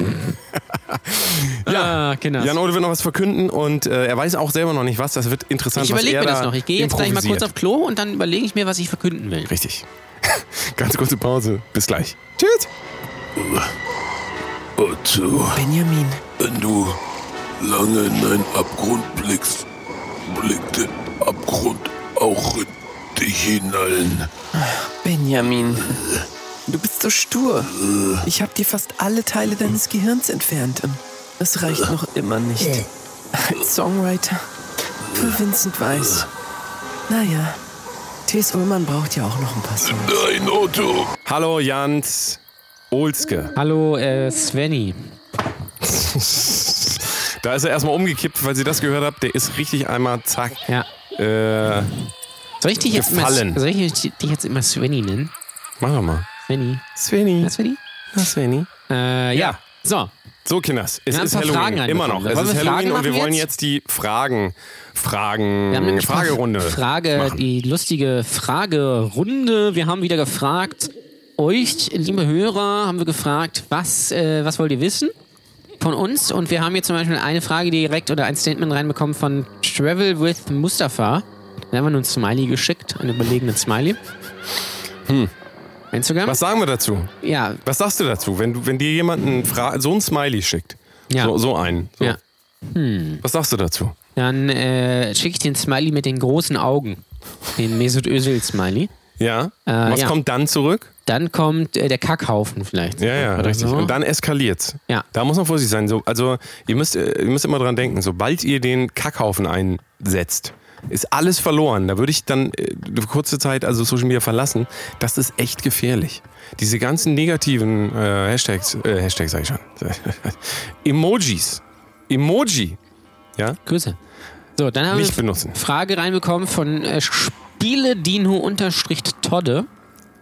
ja, genau. Jan Ole wird noch was verkünden und äh, er weiß auch selber noch nicht was. Das wird interessant, ich überlege er mir das da noch. Ich gehe jetzt gleich mal kurz auf Klo und dann überlege ich mir, was ich verkünden will. Richtig. Ganz kurze Pause. Bis gleich. Tschüss. Otto, Benjamin, wenn du lange in einen Abgrund blickst, blickt der Abgrund auch in dich hinein. Benjamin. Du bist so stur. Ich habe dir fast alle Teile deines Gehirns entfernt. Das reicht noch immer nicht. Als Songwriter für Vincent Weiss. Naja, T.S. Ullmann braucht ja auch noch ein paar Songs. Nein, Otto. Hallo Jans Olske. Hallo, äh, Svenny. Da ist er erstmal umgekippt, weil sie das gehört habt. Der ist richtig einmal zack. Ja. Äh, Soll ich dich jetzt Gefallen. immer, soll ich dich jetzt immer Svenny nennen? mach doch mal. Svenny. Sveni. Was Svenny? Na, Sveni. Äh, ja. So. So, Kinders, es Wir ist Halloween. Immer noch. Es ist wir Halloween Fragen und wir machen wollen jetzt? jetzt die Fragen, Fragen, Wir haben nämlich ein paar Fragerunde. Frage, machen. die lustige Fragerunde. Wir haben wieder gefragt, euch, liebe Hörer, haben wir gefragt, was, äh, was wollt ihr wissen von uns? Und wir haben hier zum Beispiel eine Frage direkt oder ein Statement reinbekommen von Travel with Mustafa. Da haben wir nur ein Smiley geschickt, einen überlegenen Smiley. Hm. Instagram? Was sagen wir dazu? Ja, Was sagst du dazu, wenn, du, wenn dir jemand einen so ein Smiley schickt? Ja. So, so einen. So. ja. Was sagst du dazu? Dann äh, schicke ich den Smiley mit den großen Augen. Den Mesut Özil Smiley. Ja? Äh, Was ja. kommt dann zurück? Dann kommt äh, der Kackhaufen vielleicht. Ja, ja, richtig. so. Und dann eskaliert's. Ja. Da muss man vorsichtig sein. So, also, ihr müsst, äh, ihr müsst immer dran denken, sobald ihr den Kackhaufen einsetzt, ist alles verloren. Da würde ich dann äh, kurze Zeit also Social Media verlassen. Das ist echt gefährlich. Diese ganzen negativen äh, Hashtags, äh, Hashtags sag ich schon, Emojis, Emoji, ja, Grüße. So, dann haben nicht wir benutzen. eine Frage reinbekommen von äh, Spieledino-Todde.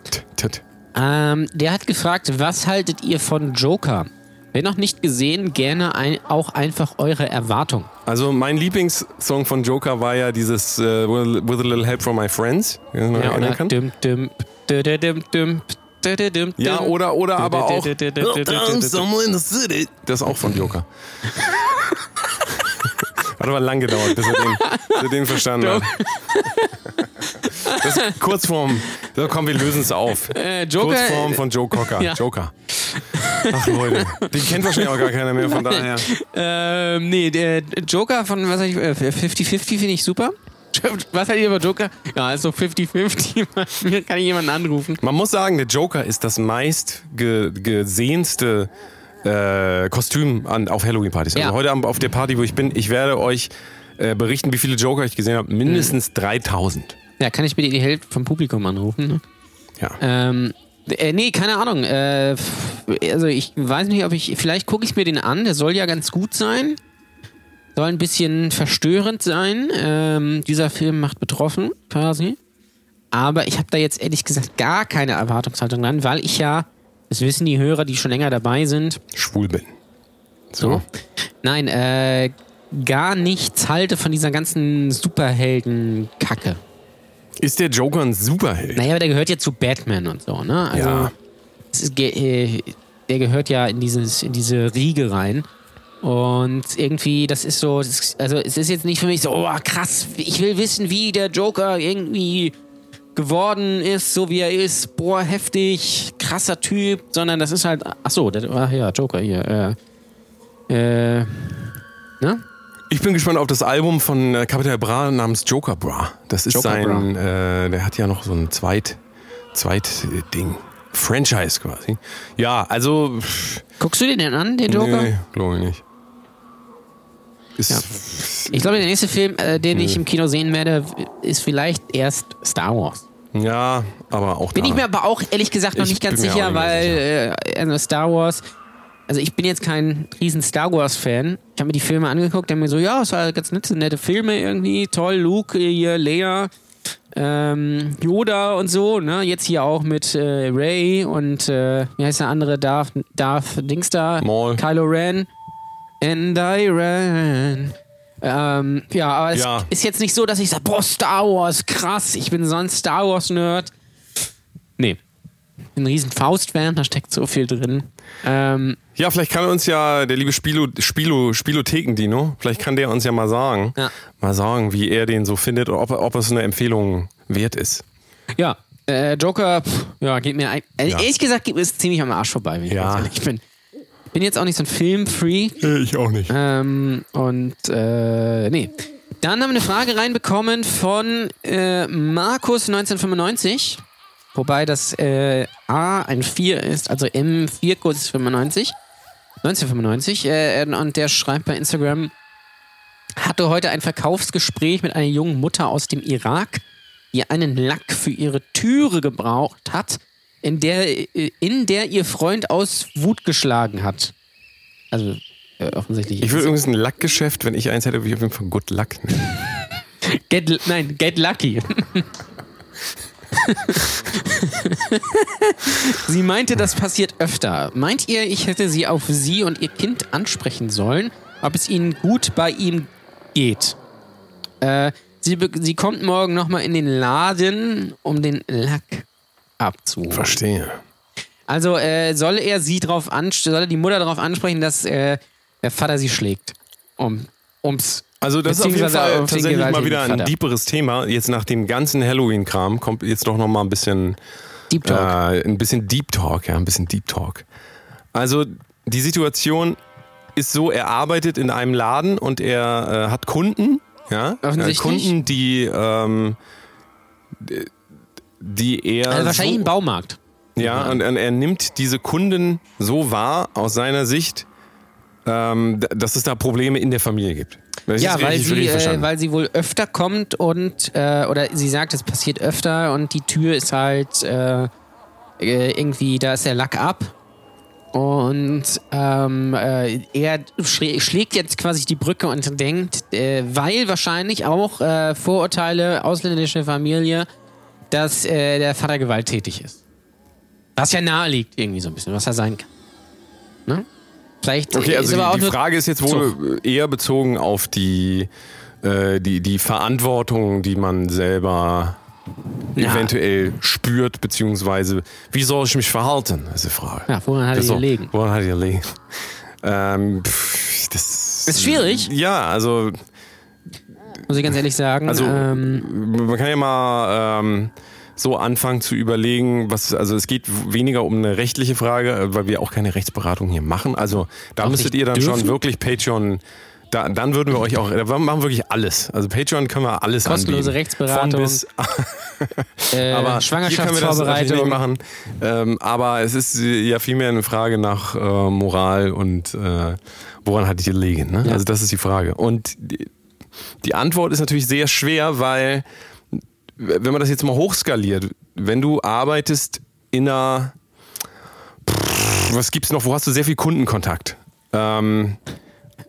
T- t- Ähm, der hat gefragt, was haltet ihr von Joker? Wenn noch nicht gesehen, gerne ein, auch einfach eure Erwartung. Also mein Lieblingssong von Joker war ja dieses äh, With a Little Help from My Friends. Ja, oder kann. düm, düm, düm, düm, Ja, oder, aber auch. in the city. Das ist auch von Joker. Hat aber lang gedauert, bis er den, bis er den verstanden hat. Das ist kurz vorm. So, komm, wir lösen es auf. Äh, Joker, Kurz vorm von Joe Cocker. Ja. Joker. Ach Leute, den kennt wahrscheinlich auch gar keiner mehr, von daher. Ähm, nee, der Joker von, was ich, äh, 50-50 finde ich super. Was hat ihr über Joker? Ja, ist so 50-50. Mir kann ich jemanden anrufen. Man muss sagen, der Joker ist das meist ge gesehenste äh, Kostüm an, auf Halloween-Partys. Also Ja. heute Abend auf der Party, wo ich bin, ich werde euch äh, berichten, wie viele Joker ich gesehen habe. Mindestens 3000. Ja, kann ich bitte die Hälfte vom Publikum anrufen? Ne? Ja. Ähm, äh, nee, keine Ahnung. Äh, also ich weiß nicht, ob ich. Vielleicht gucke ich mir den an. Der soll ja ganz gut sein. Soll ein bisschen verstörend sein. Ähm, dieser Film macht betroffen, quasi. Aber ich habe da jetzt ehrlich gesagt gar keine Erwartungshaltung dran, weil ich ja, das wissen die Hörer, die schon länger dabei sind, Schwul bin. so. Nein, äh, gar nichts halte von dieser ganzen Superhelden-Kacke. Ist der Joker ein Superheld? Naja, aber der gehört ja zu Batman und so, ne? Also, Ja. ge- äh, der gehört ja in, dieses, in diese Riege rein. Und irgendwie, das ist so, also es ist jetzt nicht für mich so, oh krass, ich will wissen, wie der Joker irgendwie geworden ist, so wie er ist, boah, heftig, krasser Typ, sondern das ist halt, ach so, der, ach ja, Joker hier, äh, äh, ne? Ich bin gespannt auf das Album von äh, Capital Bra namens Joker Bra. Das ist Joker sein, äh, der hat ja noch so ein Zweit, Zweit äh, Ding. Franchise quasi. Ja, also. pff, Guckst du den denn an, den Joker? Nee, glaube ich nicht. Ist, Ja. Ich glaube, der nächste Film, äh, den ich im Kino sehen werde, ist vielleicht erst Star Wars. ja, aber auch Bin da. ich mir aber auch ehrlich gesagt noch Ich nicht ganz sicher, weil äh, also Star Wars, also ich bin jetzt kein riesen Star Wars-Fan. Ich habe mir die Filme angeguckt, der mir so, ja, es war ganz nette, nette Filme irgendwie, toll, Luke, hier, Leia, ähm, Yoda und so, ne? Jetzt hier auch mit äh, Ray und äh, wie heißt der andere, Darth, Darth Dings da, Maul. Kylo Ren. And I ran. Ähm, ja, aber es Ja. ist jetzt nicht so, dass ich sage, boah, Star Wars, krass, ich bin so ein Star Wars-Nerd. Nee. Ich ein riesen Faust-Fan, da steckt so viel drin. Ähm, Ja, vielleicht kann uns ja der liebe Spilo, Spilo, Spielotheken-Dino, vielleicht kann der uns ja mal sagen, Ja. mal sagen, wie er den so findet oder ob, ob es eine Empfehlung wert ist. ja, äh, Joker, pff, ja, geht mir ein, äh, Ja. ehrlich gesagt, geht mir das ziemlich am Arsch vorbei, wenn ich Ja. ganz ehrlich bin. Ich bin jetzt auch nicht so ein Filmfreak. Ich auch nicht. Ähm, und äh, nee. Dann haben wir eine Frage reinbekommen von äh, Markus 1995. Wobei das äh, A ein 4 ist, also M4 kurz 95. 1995. Äh, und der schreibt bei Instagram, hatte heute ein Verkaufsgespräch mit einer jungen Mutter aus dem Irak, die einen Lack für ihre Türe gebraucht hat, in der, äh, in der ihr Freund aus Wut geschlagen hat. Also äh, offensichtlich. Ich würde übrigens ein Lackgeschäft, wenn ich eins hätte, würde ich auf jeden Fall Good Luck nehmen. Get, nein, get lucky. sie meinte, das passiert öfter. Meint ihr, ich hätte sie auf sie und ihr Kind ansprechen sollen, ob es ihnen gut bei ihm geht? Äh, sie, sie kommt morgen nochmal in den Laden, um den Lack abzuholen. Verstehe. Also äh, soll er sie drauf ansprechen, soll er die Mutter darauf ansprechen, dass äh, der Vater sie schlägt? Um, ums Also das ist auf jeden Fall auf tatsächlich mal wieder ein deeperes Thema. Jetzt nach dem ganzen Halloween-Kram kommt jetzt doch noch mal ein bisschen Deep Talk. Äh, ein bisschen Deep Talk, ja, ein bisschen Deep Talk. Also die Situation ist so, er arbeitet in einem Laden und er äh, hat Kunden, ja, äh. Kunden, die ähm, die er also wahrscheinlich so, im Baumarkt. ja, und, und er nimmt diese Kunden so wahr aus seiner Sicht, ähm, dass es da Probleme in der Familie gibt. Das Ja, weil richtig- sie, richtig äh, weil sie wohl öfter kommt und, äh, oder sie sagt, es passiert öfter und die Tür ist halt äh, äh, irgendwie, da ist der Lack ab. Und ähm, äh, er schlägt jetzt quasi die Brücke und denkt, äh, weil wahrscheinlich auch Vorurteile, ausländische Familie, dass der Vater gewalttätig ist. Was ja nahe liegt, irgendwie so ein bisschen, was er sein kann. Ne? Vielleicht Okay, also die, die Frage ist jetzt wohl eher bezogen auf die, äh, die, die Verantwortung, die man selber Ja. eventuell spürt, beziehungsweise wie soll ich mich verhalten, ist die Frage. Ja, woran hat Das die so- gelegen? Woran hat er gelegen? Ähm, pff, das Ist schwierig. Ja, also, Muss ich ganz ehrlich sagen. also ähm, man kann ja mal ähm, so anfangen zu überlegen, was, also es geht weniger um eine rechtliche Frage, äh, weil wir auch keine Rechtsberatung hier machen. Also da Auch müsstet ihr dann dürfen? schon wirklich Patreon, da, dann würden wir euch auch, da machen wir wirklich alles. Also Patreon können wir alles Kostenlose anbieten. Rechtsberatung, bis, äh, aber hier wir Schwangerschaftsvorbereitung. machen. Ähm, aber es ist äh, ja vielmehr eine Frage nach äh, Moral und äh, woran hat die gelegen. Ne? Ja. Also das ist die Frage. Und die, die Antwort ist natürlich sehr schwer, weil wenn man das jetzt mal hochskaliert, wenn du arbeitest in einer, Pff, was gibt's noch, wo hast du sehr viel Kundenkontakt? Ähm,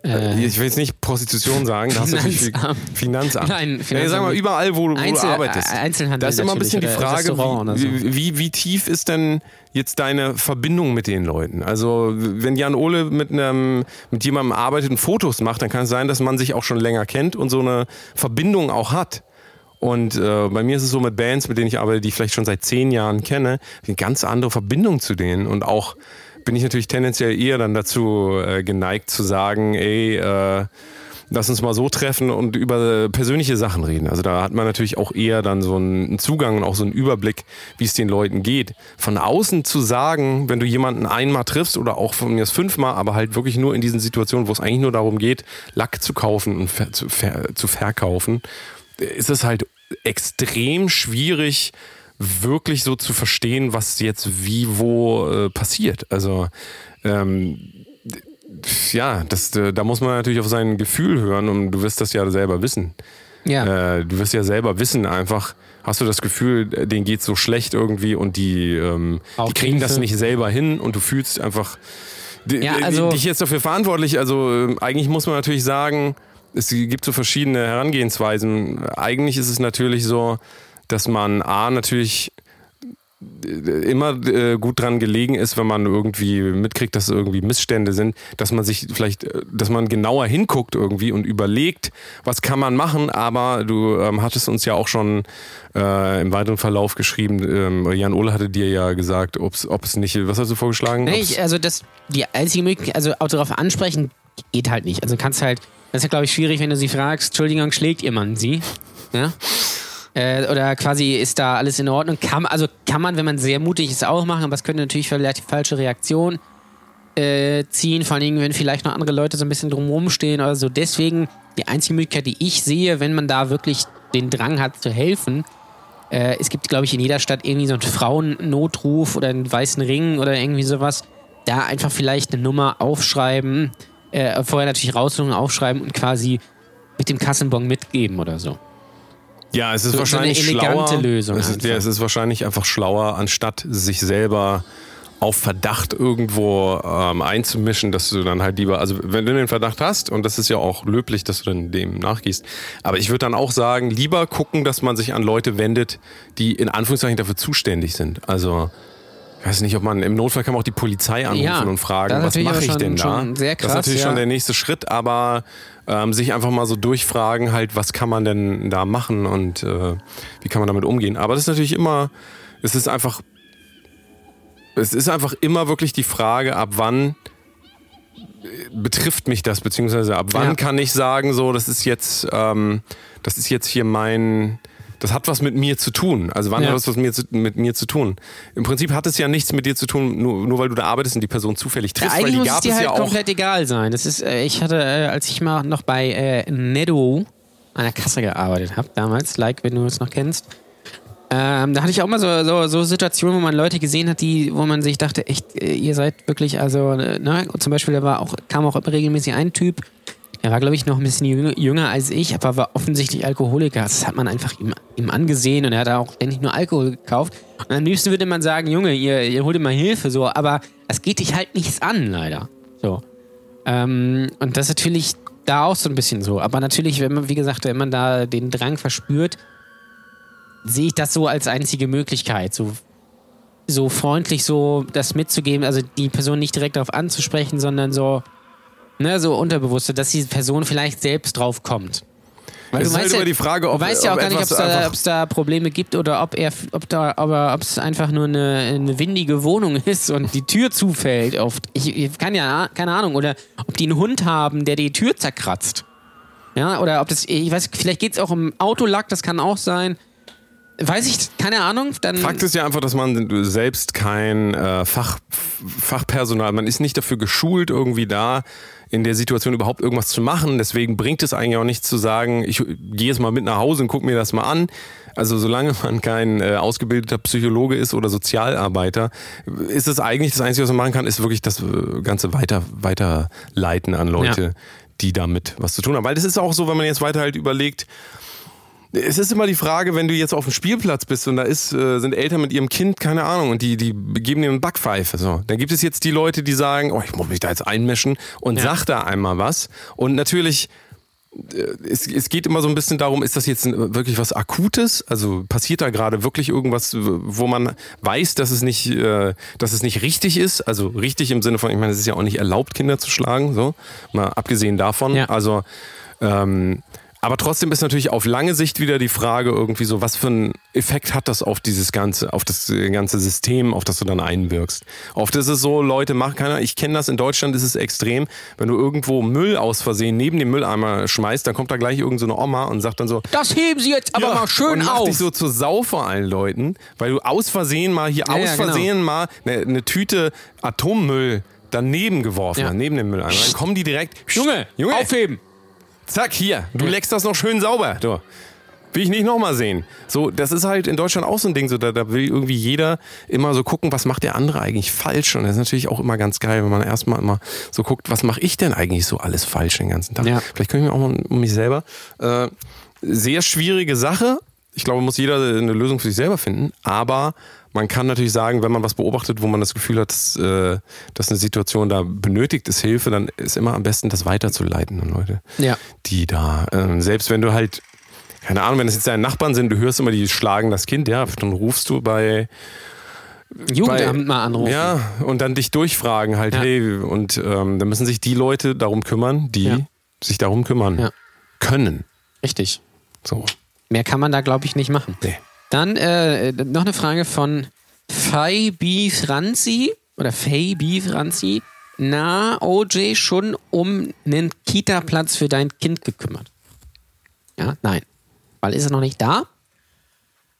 Äh, ich will jetzt nicht Prostitution sagen, da hast du natürlich viel Finanzamt. Finanzamt. Nein, Ja, Finanzamt. sag mal, überall, wo, du- wo Einzel- du arbeitest. äh, Einzelhandel Da ist immer ein bisschen die Frage, wie, wie, wie tief ist denn jetzt deine Verbindung mit den Leuten? Also, wenn Jan Ole mit, einem, mit jemandem arbeitet und Fotos macht, dann kann es sein, dass man sich auch schon länger kennt und so eine Verbindung auch hat. Und äh, bei mir ist es so mit Bands, mit denen ich arbeite, die ich vielleicht schon seit zehn Jahren kenne, eine ganz andere Verbindung zu denen und auch bin ich natürlich tendenziell eher dann dazu äh, geneigt zu sagen, ey, äh, lass uns mal so treffen und über persönliche Sachen reden. Also da hat man natürlich auch eher dann so einen Zugang und auch so einen Überblick, wie es den Leuten geht. Von außen zu sagen, wenn du jemanden einmal triffst oder auch von mir das fünfmal, aber halt wirklich nur in diesen Situationen, wo es eigentlich nur darum geht, Lack zu kaufen und zu, ver zu verkaufen, ist es halt extrem schwierig, wirklich so zu verstehen, was jetzt wie wo äh, passiert. Also ähm, ja, das, äh, da muss man natürlich auf sein Gefühl hören und du wirst das ja selber wissen. Ja. Äh, du wirst ja selber wissen, einfach hast du das Gefühl, denen geht's so schlecht irgendwie und die, ähm, die kriegen das nicht selber hin und du fühlst einfach Ja, also- dich jetzt dafür verantwortlich. Also ähm, eigentlich muss man natürlich sagen, es gibt so verschiedene Herangehensweisen. Eigentlich ist es natürlich so, dass man A natürlich immer äh, gut dran gelegen ist, wenn man irgendwie mitkriegt, dass irgendwie Missstände sind, dass man sich vielleicht, äh, dass man genauer hinguckt irgendwie und überlegt, was kann man machen, aber du ähm, hattest uns ja auch schon äh, im weiteren Verlauf geschrieben, ähm, Jan Ole hatte dir ja gesagt, ob es nicht, was hast du vorgeschlagen? Nee, ich, also das, die einzige Möglichkeit, also auch darauf ansprechen, geht halt nicht. Also kannst halt, das ist ja glaube ich schwierig, wenn du sie fragst, Entschuldigung, schlägt ihr Mann sie? Ja? Äh, oder quasi ist da alles in Ordnung? Kann, also kann man, wenn man sehr mutig ist, auch machen, aber es könnte natürlich vielleicht die falsche Reaktion äh, ziehen, vor Dingen, wenn vielleicht noch andere Leute so ein bisschen drumherum stehen oder so. Deswegen die einzige Möglichkeit, die ich sehe, wenn man da wirklich den Drang hat zu helfen, äh, es gibt, glaube ich, in jeder Stadt irgendwie so einen Frauennotruf oder einen weißen Ring oder irgendwie sowas. Da einfach vielleicht eine Nummer aufschreiben, äh, vorher natürlich raussuchen, aufschreiben und quasi mit dem Kassenbon mitgeben oder so. Ja, es ist So- so wahrscheinlich eine elegante schlauer. Lösung Es ist, einfach. ja, es ist wahrscheinlich einfach schlauer, anstatt sich selber auf Verdacht irgendwo ähm, einzumischen, dass du dann halt lieber, also wenn du den Verdacht hast, und das ist ja auch löblich, dass du dann dem nachgehst, aber ich würde dann auch sagen, lieber gucken, dass man sich an Leute wendet, die in Anführungszeichen dafür zuständig sind. Also ich weiß nicht, ob man im Notfall kann man auch die Polizei anrufen Ja, und fragen, was mache ich denn da? sehr das ist krass, natürlich ja. schon der nächste Schritt, aber ähm, sich einfach mal so durchfragen, halt, was kann man denn da machen und äh, wie kann man damit umgehen. Aber das ist natürlich immer, es ist einfach, es ist einfach immer wirklich die Frage, ab wann äh, betrifft mich das, beziehungsweise ab wann Ja. kann ich sagen, so, das ist jetzt, ähm, das ist jetzt hier mein, das hat was mit mir zu tun. Also wann Ja. hat das was mit mir, zu, mit mir zu tun? Im Prinzip hat es ja nichts mit dir zu tun, nur, nur weil du da arbeitest und die Person zufällig Ja, triffst, weil eigentlich die muss es gab dir es halt ja auch. komplett egal sein. Das ist, äh, ich hatte, äh, als ich mal noch bei äh, Netto an der Kasse gearbeitet habe, damals, like, wenn du es noch kennst, ähm, da hatte ich auch mal so, so, so Situationen, wo man Leute gesehen hat, die, wo man sich dachte, echt, äh, ihr seid wirklich, also, äh, ne, und zum Beispiel, da war auch, kam auch regelmäßig ein Typ, der war, glaube ich, noch ein bisschen jünger, als ich, aber war offensichtlich Alkoholiker. Das hat man einfach ihm, ihm angesehen und er hat auch ständig nur Alkohol gekauft. Und am liebsten würde man sagen, Junge, ihr, ihr holt mal Hilfe, so, aber es geht dich halt nichts an, leider. So. Ähm, und das ist natürlich da auch so ein bisschen so. Aber natürlich, wenn man, wie gesagt, wenn man da den Drang verspürt, sehe ich das so als einzige Möglichkeit. So, so freundlich so das mitzugeben, also die Person nicht direkt darauf anzusprechen, sondern so, ne, so unterbewusst, dass die Person vielleicht selbst drauf kommt. Weil Es ist halt ja, immer die Frage, ob- du weißt ja auch gar nicht, ob es da, da Probleme gibt oder ob er, ob da, aber ob es einfach nur eine, eine windige Wohnung ist und die Tür zufällt. Oft. Ich, ich kann ja, keine Ahnung, oder ob die einen Hund haben, der die Tür zerkratzt. Ja, oder ob das, ich weiß, vielleicht geht es auch um Autolack, das kann auch sein. Weiß ich, keine Ahnung. Dann Fakt ist ja einfach, dass man selbst kein äh, Fach, Fachpersonal, man ist nicht dafür geschult, irgendwie da in der Situation überhaupt irgendwas zu machen. Deswegen bringt es eigentlich auch nichts zu sagen, ich gehe jetzt mal mit nach Hause und gucke mir das mal an. Also solange man kein äh, ausgebildeter Psychologe ist oder Sozialarbeiter, ist es eigentlich das Einzige, was man machen kann, ist wirklich das äh, Ganze weiter, weiterleiten an Leute, Ja. die damit was zu tun haben. Weil das ist auch so, wenn man jetzt weiter halt überlegt, es ist immer die Frage, wenn du jetzt auf dem Spielplatz bist und da ist, äh, sind Eltern mit ihrem Kind, keine Ahnung, und die, die geben dir eine Backpfeife. So. Dann gibt es jetzt die Leute, die sagen, oh, ich muss mich da jetzt einmischen und Ja. sag da einmal was. Und natürlich, äh, es, es geht immer so ein bisschen darum, ist das jetzt wirklich was Akutes? Also passiert da gerade wirklich irgendwas, wo man weiß, dass es nicht, äh, dass es nicht richtig ist? Also richtig im Sinne von, ich meine, es ist ja auch nicht erlaubt, Kinder zu schlagen, so. Mal abgesehen davon. Ja. Also, ähm, Aber trotzdem ist natürlich auf lange Sicht wieder die Frage irgendwie so, was für einen Effekt hat das auf dieses ganze, auf das äh, ganze System, auf das du dann einwirkst. Oft ist es so, Leute machen keiner, ich kenne das, in Deutschland ist es extrem, wenn du irgendwo Müll aus Versehen neben dem Mülleimer schmeißt, dann kommt da gleich irgendeine so eine Oma und sagt dann so, Das heben Sie jetzt aber ja, mal schön und macht auf. dich so zur Sau vor allen Leuten, weil du aus Versehen mal hier Ja, aus ja, genau. Versehen mal eine, eine Tüte Atommüll daneben geworfen Ja. hast, neben dem Mülleimer. Dann kommen die direkt, Junge, Junge, aufheben. Zack, hier, du leckst das noch schön sauber. Du. Will ich nicht nochmal sehen. So, das ist halt in Deutschland auch so ein Ding, so, da, da will irgendwie jeder immer so gucken, was macht der andere eigentlich falsch. Und das ist natürlich auch immer ganz geil, wenn man erstmal immer so guckt, was mache ich denn eigentlich so alles falsch den ganzen Tag. Ja. Vielleicht können wir auch mal um mich selber. Äh, sehr schwierige Sache. Ich glaube, muss jeder eine Lösung für sich selber finden. Aber man kann natürlich sagen, wenn man was beobachtet, wo man das Gefühl hat, dass, äh, dass eine Situation da benötigt ist Hilfe, dann ist immer am besten, das weiterzuleiten an Leute, Ja. die da, ähm, selbst wenn du halt, keine Ahnung, wenn es jetzt deine Nachbarn sind, du hörst immer, die schlagen das Kind, ja, dann rufst du bei, Jugendamt mal anrufen. ja, und dann dich durchfragen halt, Ja. hey, und ähm, dann müssen sich die Leute darum kümmern, die Ja. sich darum kümmern Ja. können. Richtig. So. Mehr kann man da, glaube ich, nicht machen. Nee. Dann äh, noch eine Frage von Fai B. Franzi oder Fay B. Franzi. Na, OJ schon um einen Kita-Platz für dein Kind gekümmert? Ja, nein. Weil ist er noch nicht da.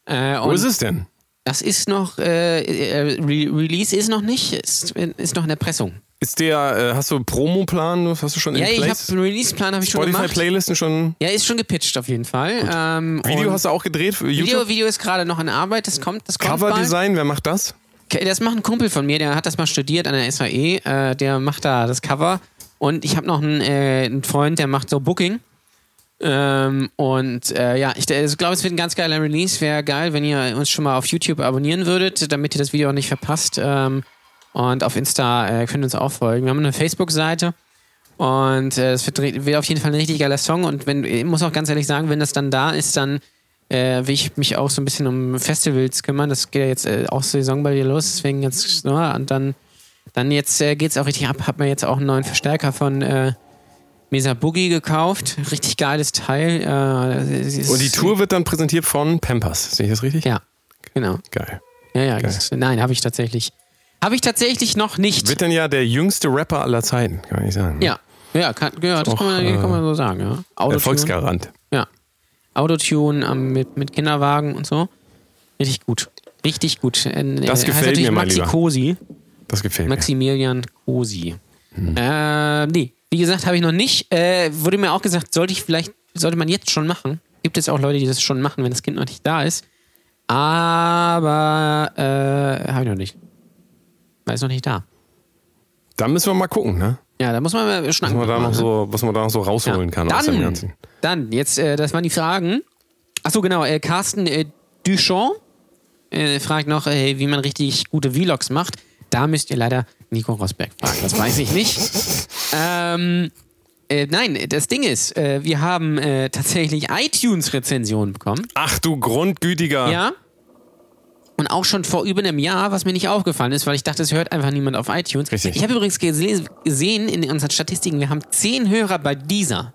Äh, Wo ist es denn? Das ist noch, äh, äh, Re Release ist noch nicht, ist, ist noch in der Pressung. Ist der, äh, hast du einen Promoplan? Hast du schon Ja, in ich place? habe Release-Plan habe ich schon gemacht. Spotify-Playlisten schon? Ja, ist schon gepitcht auf jeden Fall. Ähm, Video und hast du auch gedreht für Video, YouTube? Video ist gerade noch in Arbeit, das kommt, das kommt bald. Coverdesign, wer macht das? Das macht ein Kumpel von mir, der hat das mal studiert an der SAE, äh, der macht da das Cover. Und ich habe noch einen, äh, einen Freund, der macht so Booking. Ähm, und äh, ja, ich, äh, glaube, es wird ein ganz geiler Release. Wäre geil, wenn ihr uns schon mal auf YouTube abonnieren würdet, damit ihr das Video auch nicht verpasst. Ähm, und auf Insta äh, könnt ihr uns auch folgen. Wir haben eine Facebook-Seite. Und äh, es wird, wird auf jeden Fall ein richtig geiler Song. Und wenn, ich muss auch ganz ehrlich sagen, wenn das dann da ist, dann äh, will ich mich auch so ein bisschen um Festivals kümmern. Das geht ja jetzt äh, auch Saison bei dir los, deswegen jetzt, ja, und dann, dann jetzt äh, geht's auch richtig ab. Hab mir jetzt auch einen neuen Verstärker von äh, Mesa Boogie gekauft. Richtig geiles Teil. Äh, Und die Tour wird dann präsentiert von Pampers. Sehe ich das richtig? Ja, genau. Geil. Ja, ja. Das, nein, habe ich tatsächlich. Habe ich tatsächlich noch nicht. Wird dann ja der jüngste Rapper aller Zeiten, kann ich sagen. Ja, ja, kann, ja das Auch, kann, man, äh, kann man so sagen. Ja. Autotune. Erfolgsgarant. Ja. Autotune ähm, mit, mit Kinderwagen und so. Richtig gut. Richtig gut. Äh, Das heißt gefällt mir, mein Maxi. Cosi. Das gefällt mir. Maximilian Cosi. Hm. Äh, nee, wie gesagt, habe ich noch nicht. Äh, wurde mir auch gesagt, sollte ich vielleicht, sollte man jetzt schon machen. Gibt es auch Leute, die das schon machen, wenn das Kind noch nicht da ist. Aber äh, habe ich noch nicht. Weil es noch nicht da. Da müssen wir mal gucken, ne? Ja, da muss man mal schnacken. Was man da noch so, was man da noch so rausholen kann aus dem Dann, Ganzen. dann jetzt, äh, das waren die Fragen. Achso, genau, äh, Carsten äh, Duchamp äh, fragt noch, äh, wie man richtig gute Vlogs macht. Da müsst ihr leider Nico Rosberg fragen, das weiß ich nicht. ähm, äh, nein, das Ding ist, äh, wir haben äh, tatsächlich iTunes-Rezensionen bekommen. Ach du Grundgütiger. Ja. Und auch schon vor über einem Jahr, was mir nicht aufgefallen ist, weil ich dachte, es hört einfach niemand auf iTunes. Richtig. Ich habe übrigens gese- gesehen in unseren Statistiken, wir haben zehn Hörer bei dieser.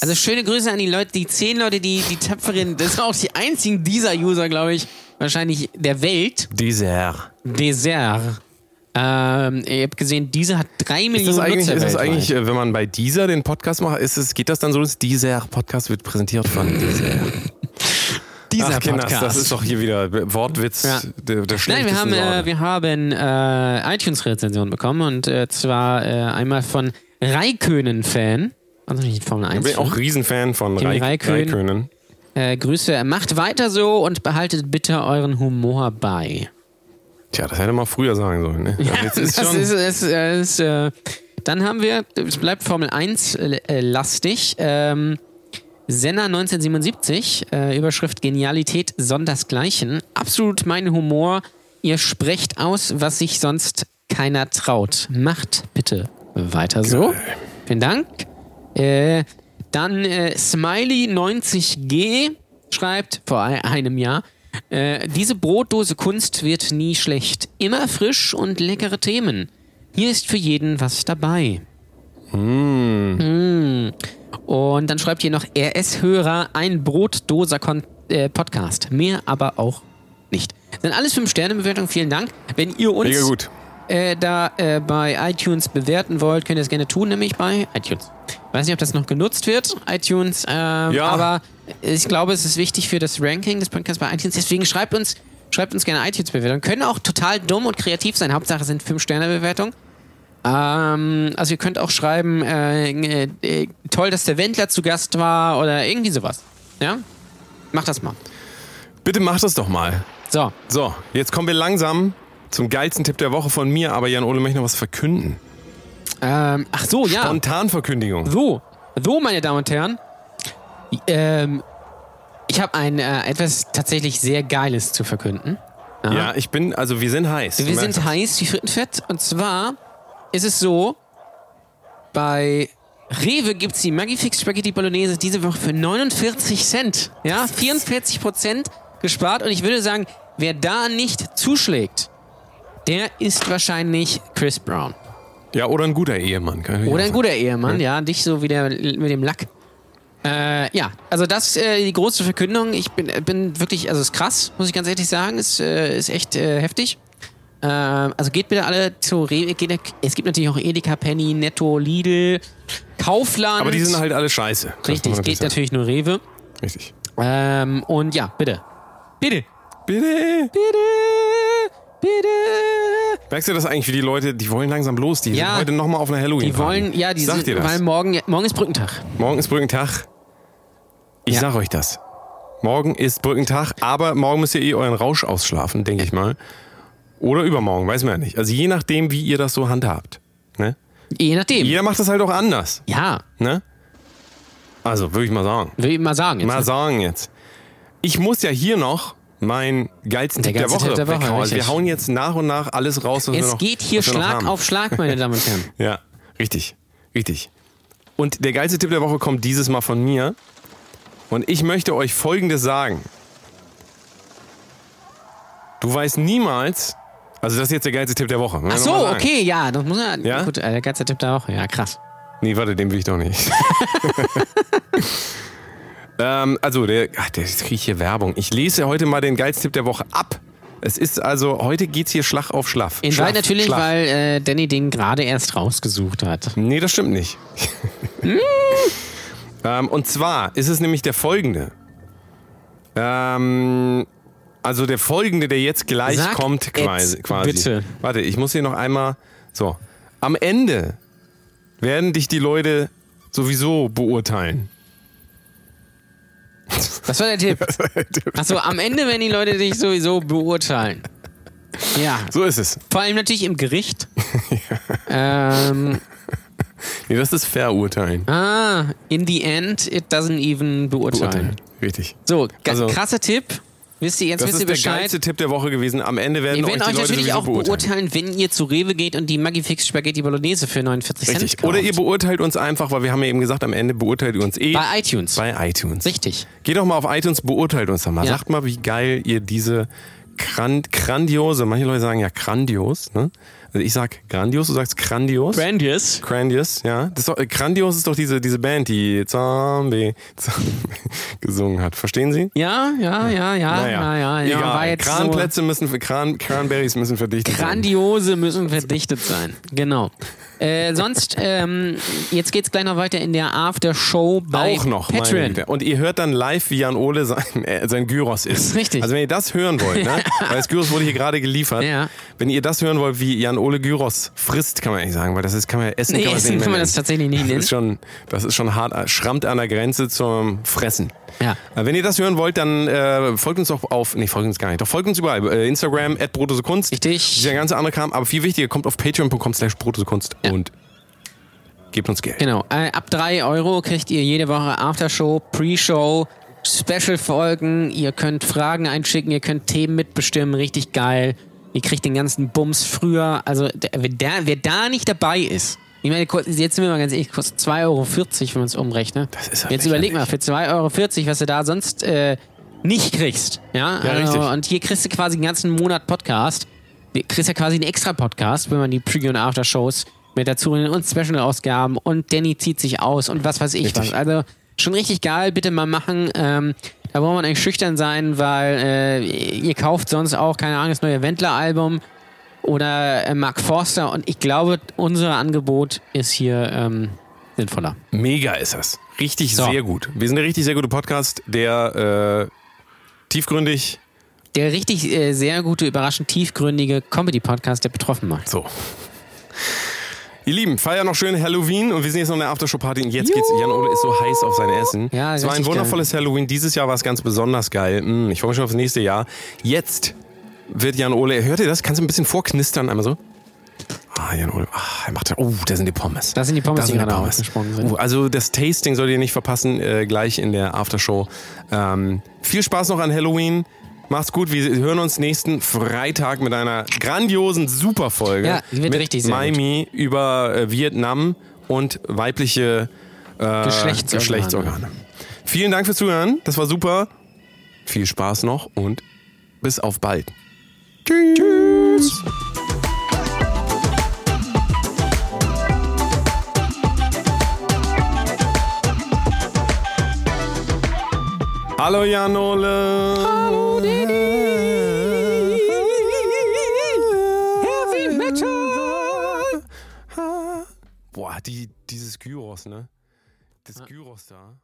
Also schöne Grüße an die Leute, die zehn Leute, die die tapferen, das sind auch die einzigen dieser User, glaube ich, wahrscheinlich der Welt. Dieser. Dessert. Ähm, ihr habt gesehen, diese hat drei Ist Millionen das eigentlich, Nutzer ist das eigentlich, äh, wenn man bei dieser den Podcast macht, ist es, geht das dann so, dass dieser Podcast wird präsentiert von dieser? Dieser Ach, Kinders, Podcast. das ist doch hier wieder Wortwitz Ja. der, der Nein, wir haben, äh, wir haben äh, iTunes-Rezensionen bekommen und äh, zwar äh, einmal von Raikönen-Fan, also nicht Formel 1. Ich bin auch Riesenfan von Kimi Raik Räikkönen. Raikönen. äh, Grüße, macht weiter so und behaltet bitte euren Humor bei. Tja, das hätte man früher sagen sollen. Ne? Ja, jetzt ist das schon, ist, ist, ist, äh, dann haben wir, es bleibt Formel 1 äh, lastig. Ähm, Senna 1977, äh, Überschrift Genialität sondersgleichen. Absolut mein Humor. Ihr sprecht aus, was sich sonst keiner traut. Macht bitte weiter so. Vielen Dank. Äh, dann äh, Smiley90G schreibt vor ein- einem Jahr. Äh, diese Brotdose Kunst wird nie schlecht. Immer frisch und leckere Themen. Hier ist für jeden was dabei. Mm. Und dann schreibt ihr noch RS-Hörer, ein Brotdoser äh, Podcast. Mehr aber auch nicht. Sind alles 5-Sterne-Bewertungen, vielen Dank. Wenn ihr uns Mega gut. äh, da äh, bei iTunes bewerten wollt, könnt ihr das gerne tun, nämlich bei iTunes. Weiß nicht, ob das noch genutzt wird, iTunes, ähm, Ja. aber ich glaube, es ist wichtig für das Ranking des Podcasts bei iTunes. Deswegen schreibt uns, schreibt uns gerne iTunes-Bewertungen. Können auch total dumm und kreativ sein. Hauptsache sind 5-Sterne-Bewertungen. Ähm, also ihr könnt auch schreiben, äh, äh, äh, toll, dass der Wendler zu Gast war oder irgendwie sowas. Ja? Macht das mal. Bitte macht das doch mal. So, So, jetzt kommen wir langsam zum geilsten Tipp der Woche von mir, aber Jan Ole möchte noch was verkünden. ähm, ach so, ja. Spontanverkündigung. So, so, meine Damen und Herren. Ähm, ich habe ein äh, etwas tatsächlich sehr Geiles zu verkünden. Ja, ich bin, also wir sind heiß. Wir sind heiß wie Frittenfett. Und zwar ist es so, bei Rewe gibt es die Magifix Spaghetti Bolognese diese Woche für 49 Cent. Ja, 44 Prozent gespart. Und ich würde sagen, wer da nicht zuschlägt, der ist wahrscheinlich Chris Brown. Ja, oder ein guter Ehemann. Kann ich Oder ein guter Ehemann, ja, dich so wie der mit dem Lack. Äh, ja, also das ist äh, die große Verkündung. Ich bin, bin wirklich, also ist krass, muss ich ganz ehrlich sagen. Ist, äh, ist echt äh, heftig. Äh, also geht bitte alle zu Rewe. Geht, es gibt natürlich auch Edeka, Penny, Netto, Lidl, Kaufland. Aber die sind halt alle scheiße. Richtig, geht sagen. natürlich nur Rewe. Richtig. Ähm, und ja, bitte. Bitte. Bitte. Bitte. Bitte. Merkst du das eigentlich für die Leute, die wollen langsam los? Die Ja. sind heute nochmal auf einer Halloween. Die wollen, ja, die Sag sind, dir das. weil morgen, morgen ist Brückentag. Morgen ist Brückentag. Ich Ja. sag euch das. Morgen ist Brückentag, aber morgen müsst ihr eh euren Rausch ausschlafen, denke ich mal. Oder übermorgen, weiß man ja nicht. Also je nachdem, wie ihr das so handhabt. Ne? Je nachdem. Jeder macht das halt auch anders. Ja, Ne? Also, würde ich mal sagen. will ich mal sagen. Jetzt, Mal ne? sagen jetzt. Ich muss ja hier noch meinen geilsten Der Tipp der Woche, Tipp der Woche, weghauen. Also wir hauen jetzt nach und nach alles raus, was wir Es noch geht hier wir Schlag auf Schlag, meine Damen und Herren. Ja, richtig. Richtig. Und der geilste Tipp der Woche kommt dieses Mal von mir. Und ich möchte euch Folgendes sagen. Du weißt niemals, also das ist jetzt der geilste Tipp der Woche. Ach so, okay, ja, das muss ja. Ja? Gut, äh, der ganze Tipp der Woche, ja, krass. Nee, warte, den will ich doch nicht. ähm, also, der, ach, der jetzt krieg ich hier Werbung. Ich lese heute mal den geilsten Tipp der Woche ab. Es ist also, heute geht's hier Schlag auf Schlaff. In Schlaff, natürlich, Schlaff. weil äh, Danny den gerade erst rausgesucht hat. Nee, das stimmt nicht. ähm, und zwar ist es nämlich der folgende. Ähm, also der folgende, der jetzt gleich Sag kommt, quasi, quasi. bitte. Warte, ich muss hier noch einmal. So. Am Ende werden dich die Leute sowieso beurteilen. Das war der Tipp. Achso, am Ende werden die Leute dich sowieso beurteilen. Ja, So ist es. vor allem natürlich im Gericht. ähm, Nee, das ist verurteilen. ah, in the end, it doesn't even beurteilen. Beurteilen. Richtig. So, Also- krasser Tipp. Wisst ihr, jetzt Das wisst ihr ist der Bescheid. geilste Tipp der Woche gewesen. Am Ende werden Wir euch werden die euch Leute natürlich auch beurteilen. beurteilen, wenn ihr zu Rewe geht und die Magifix Spaghetti Bolognese für 49 Cent Richtig. kauft. Oder ihr beurteilt uns einfach, weil wir haben ja eben gesagt, am Ende beurteilt ihr uns eh. Bei iTunes. Bei iTunes. Richtig. Geht doch mal auf iTunes, beurteilt uns doch mal. Ja. Sagt mal, wie geil ihr diese gran grandiose, manche Leute sagen ja grandios, ne? Also ich sag grandios, du sagst grandios. Brandius. Grandios, ja. Das ist doch, äh, grandios ist doch diese, diese Band, die Zombie, Zombie gesungen hat. Verstehen Sie? Ja, ja, ja, ja, Naja, ja, ja. ja egal. jetzt so Kranplätze müssen, für Kran, Cranberries müssen verdichtet sein. grandiose müssen verdichtet sein. Genau. Äh, sonst, ähm, jetzt geht's gleich noch weiter in der After-Show bei Auch noch, Patreon. Und ihr hört dann live, wie Jan Ole sein, äh, sein Gyros ist. Richtig. Also wenn ihr das hören wollt, ne? weil das Gyros wurde hier gerade geliefert. Ja. Wenn ihr das hören wollt, wie Jan Ole Gyros frisst, kann man eigentlich sagen, weil das ist, kann man ja essen. Nee, kann man essen kann man das tatsächlich nicht Das nennen. ist schon, das ist schon hart, schrammt an der Grenze zum Fressen. Ja. Äh, Wenn ihr das hören wollt, dann äh, folgt uns doch auf, nee, folgt uns gar nicht, doch folgt uns überall. Äh, Instagram, at Kunst. Richtig. Dieser ganze andere Kram, aber viel wichtiger, kommt auf patreon.com slash Kunst Ja. und gebt uns Geld. Genau. Äh, ab 3 Euro kriegt ihr jede Woche Aftershow, Pre-Show, Special-Folgen. Ihr könnt Fragen einschicken, ihr könnt Themen mitbestimmen. Richtig geil. Ihr kriegt den ganzen Bums früher. Also, wer, da, wer da nicht dabei ist, ich meine, jetzt sind wir mal ganz ehrlich, kostet 2,40 Euro, wenn man es umrechnet. Das ist ja jetzt überleg mal, für 2,40 Euro, was du da sonst äh, nicht kriegst. Ja, Ja, also, richtig. Und hier kriegst du quasi den ganzen Monat Podcast. Du kriegst ja quasi einen extra Podcast, wenn man die Pre- und After-Shows mit dazu und Special-Ausgaben und Danny zieht sich aus und was weiß ich Richtig. was. Also schon richtig geil, bitte mal machen. Ähm, da braucht man eigentlich schüchtern sein, weil äh, ihr kauft sonst auch, keine Ahnung, das neue Wendler-Album oder äh, Mark Forster und ich glaube, unser Angebot ist hier ähm, sinnvoller. Mega ist das. Richtig So. sehr gut. Wir sind ein richtig sehr guter Podcast, der äh, tiefgründig Der richtig äh, sehr gute, überraschend tiefgründige Comedy-Podcast, der betroffen macht. So. Ihr Lieben, feier noch schön Halloween und wir sind jetzt noch in der Aftershow-Party und jetzt geht's. Jan Ole ist so heiß auf sein Essen. Ja, es war ein wundervolles Halloween. Dieses Jahr war es ganz besonders geil. Mm, ich freue mich schon aufs nächste Jahr. Jetzt wird Jan Ole, hört ihr das? Kannst du ein bisschen vorknistern einmal so? Ah, Jan Ole, ah, er macht, oh, da sind die Pommes. Das sind die Pommes, Da die gerade Pommes. sind. Uh, also das Tasting solltet ihr nicht verpassen, äh, gleich in der Aftershow. Ähm, viel Spaß noch an Halloween. Macht's gut, wir hören uns nächsten Freitag mit einer grandiosen Superfolge. Ja, wird mit richtig sehr Maimi über äh, Vietnam und weibliche äh, Geschlechtsorgane. Geschlechtsorgane. Vielen Dank fürs Zuhören, das war super. Viel Spaß noch und bis auf bald. Tschüss. Hallo Janole. Hallo Heavy Metal. Boah, die, dieses Gyros, ne? Das Gyros da.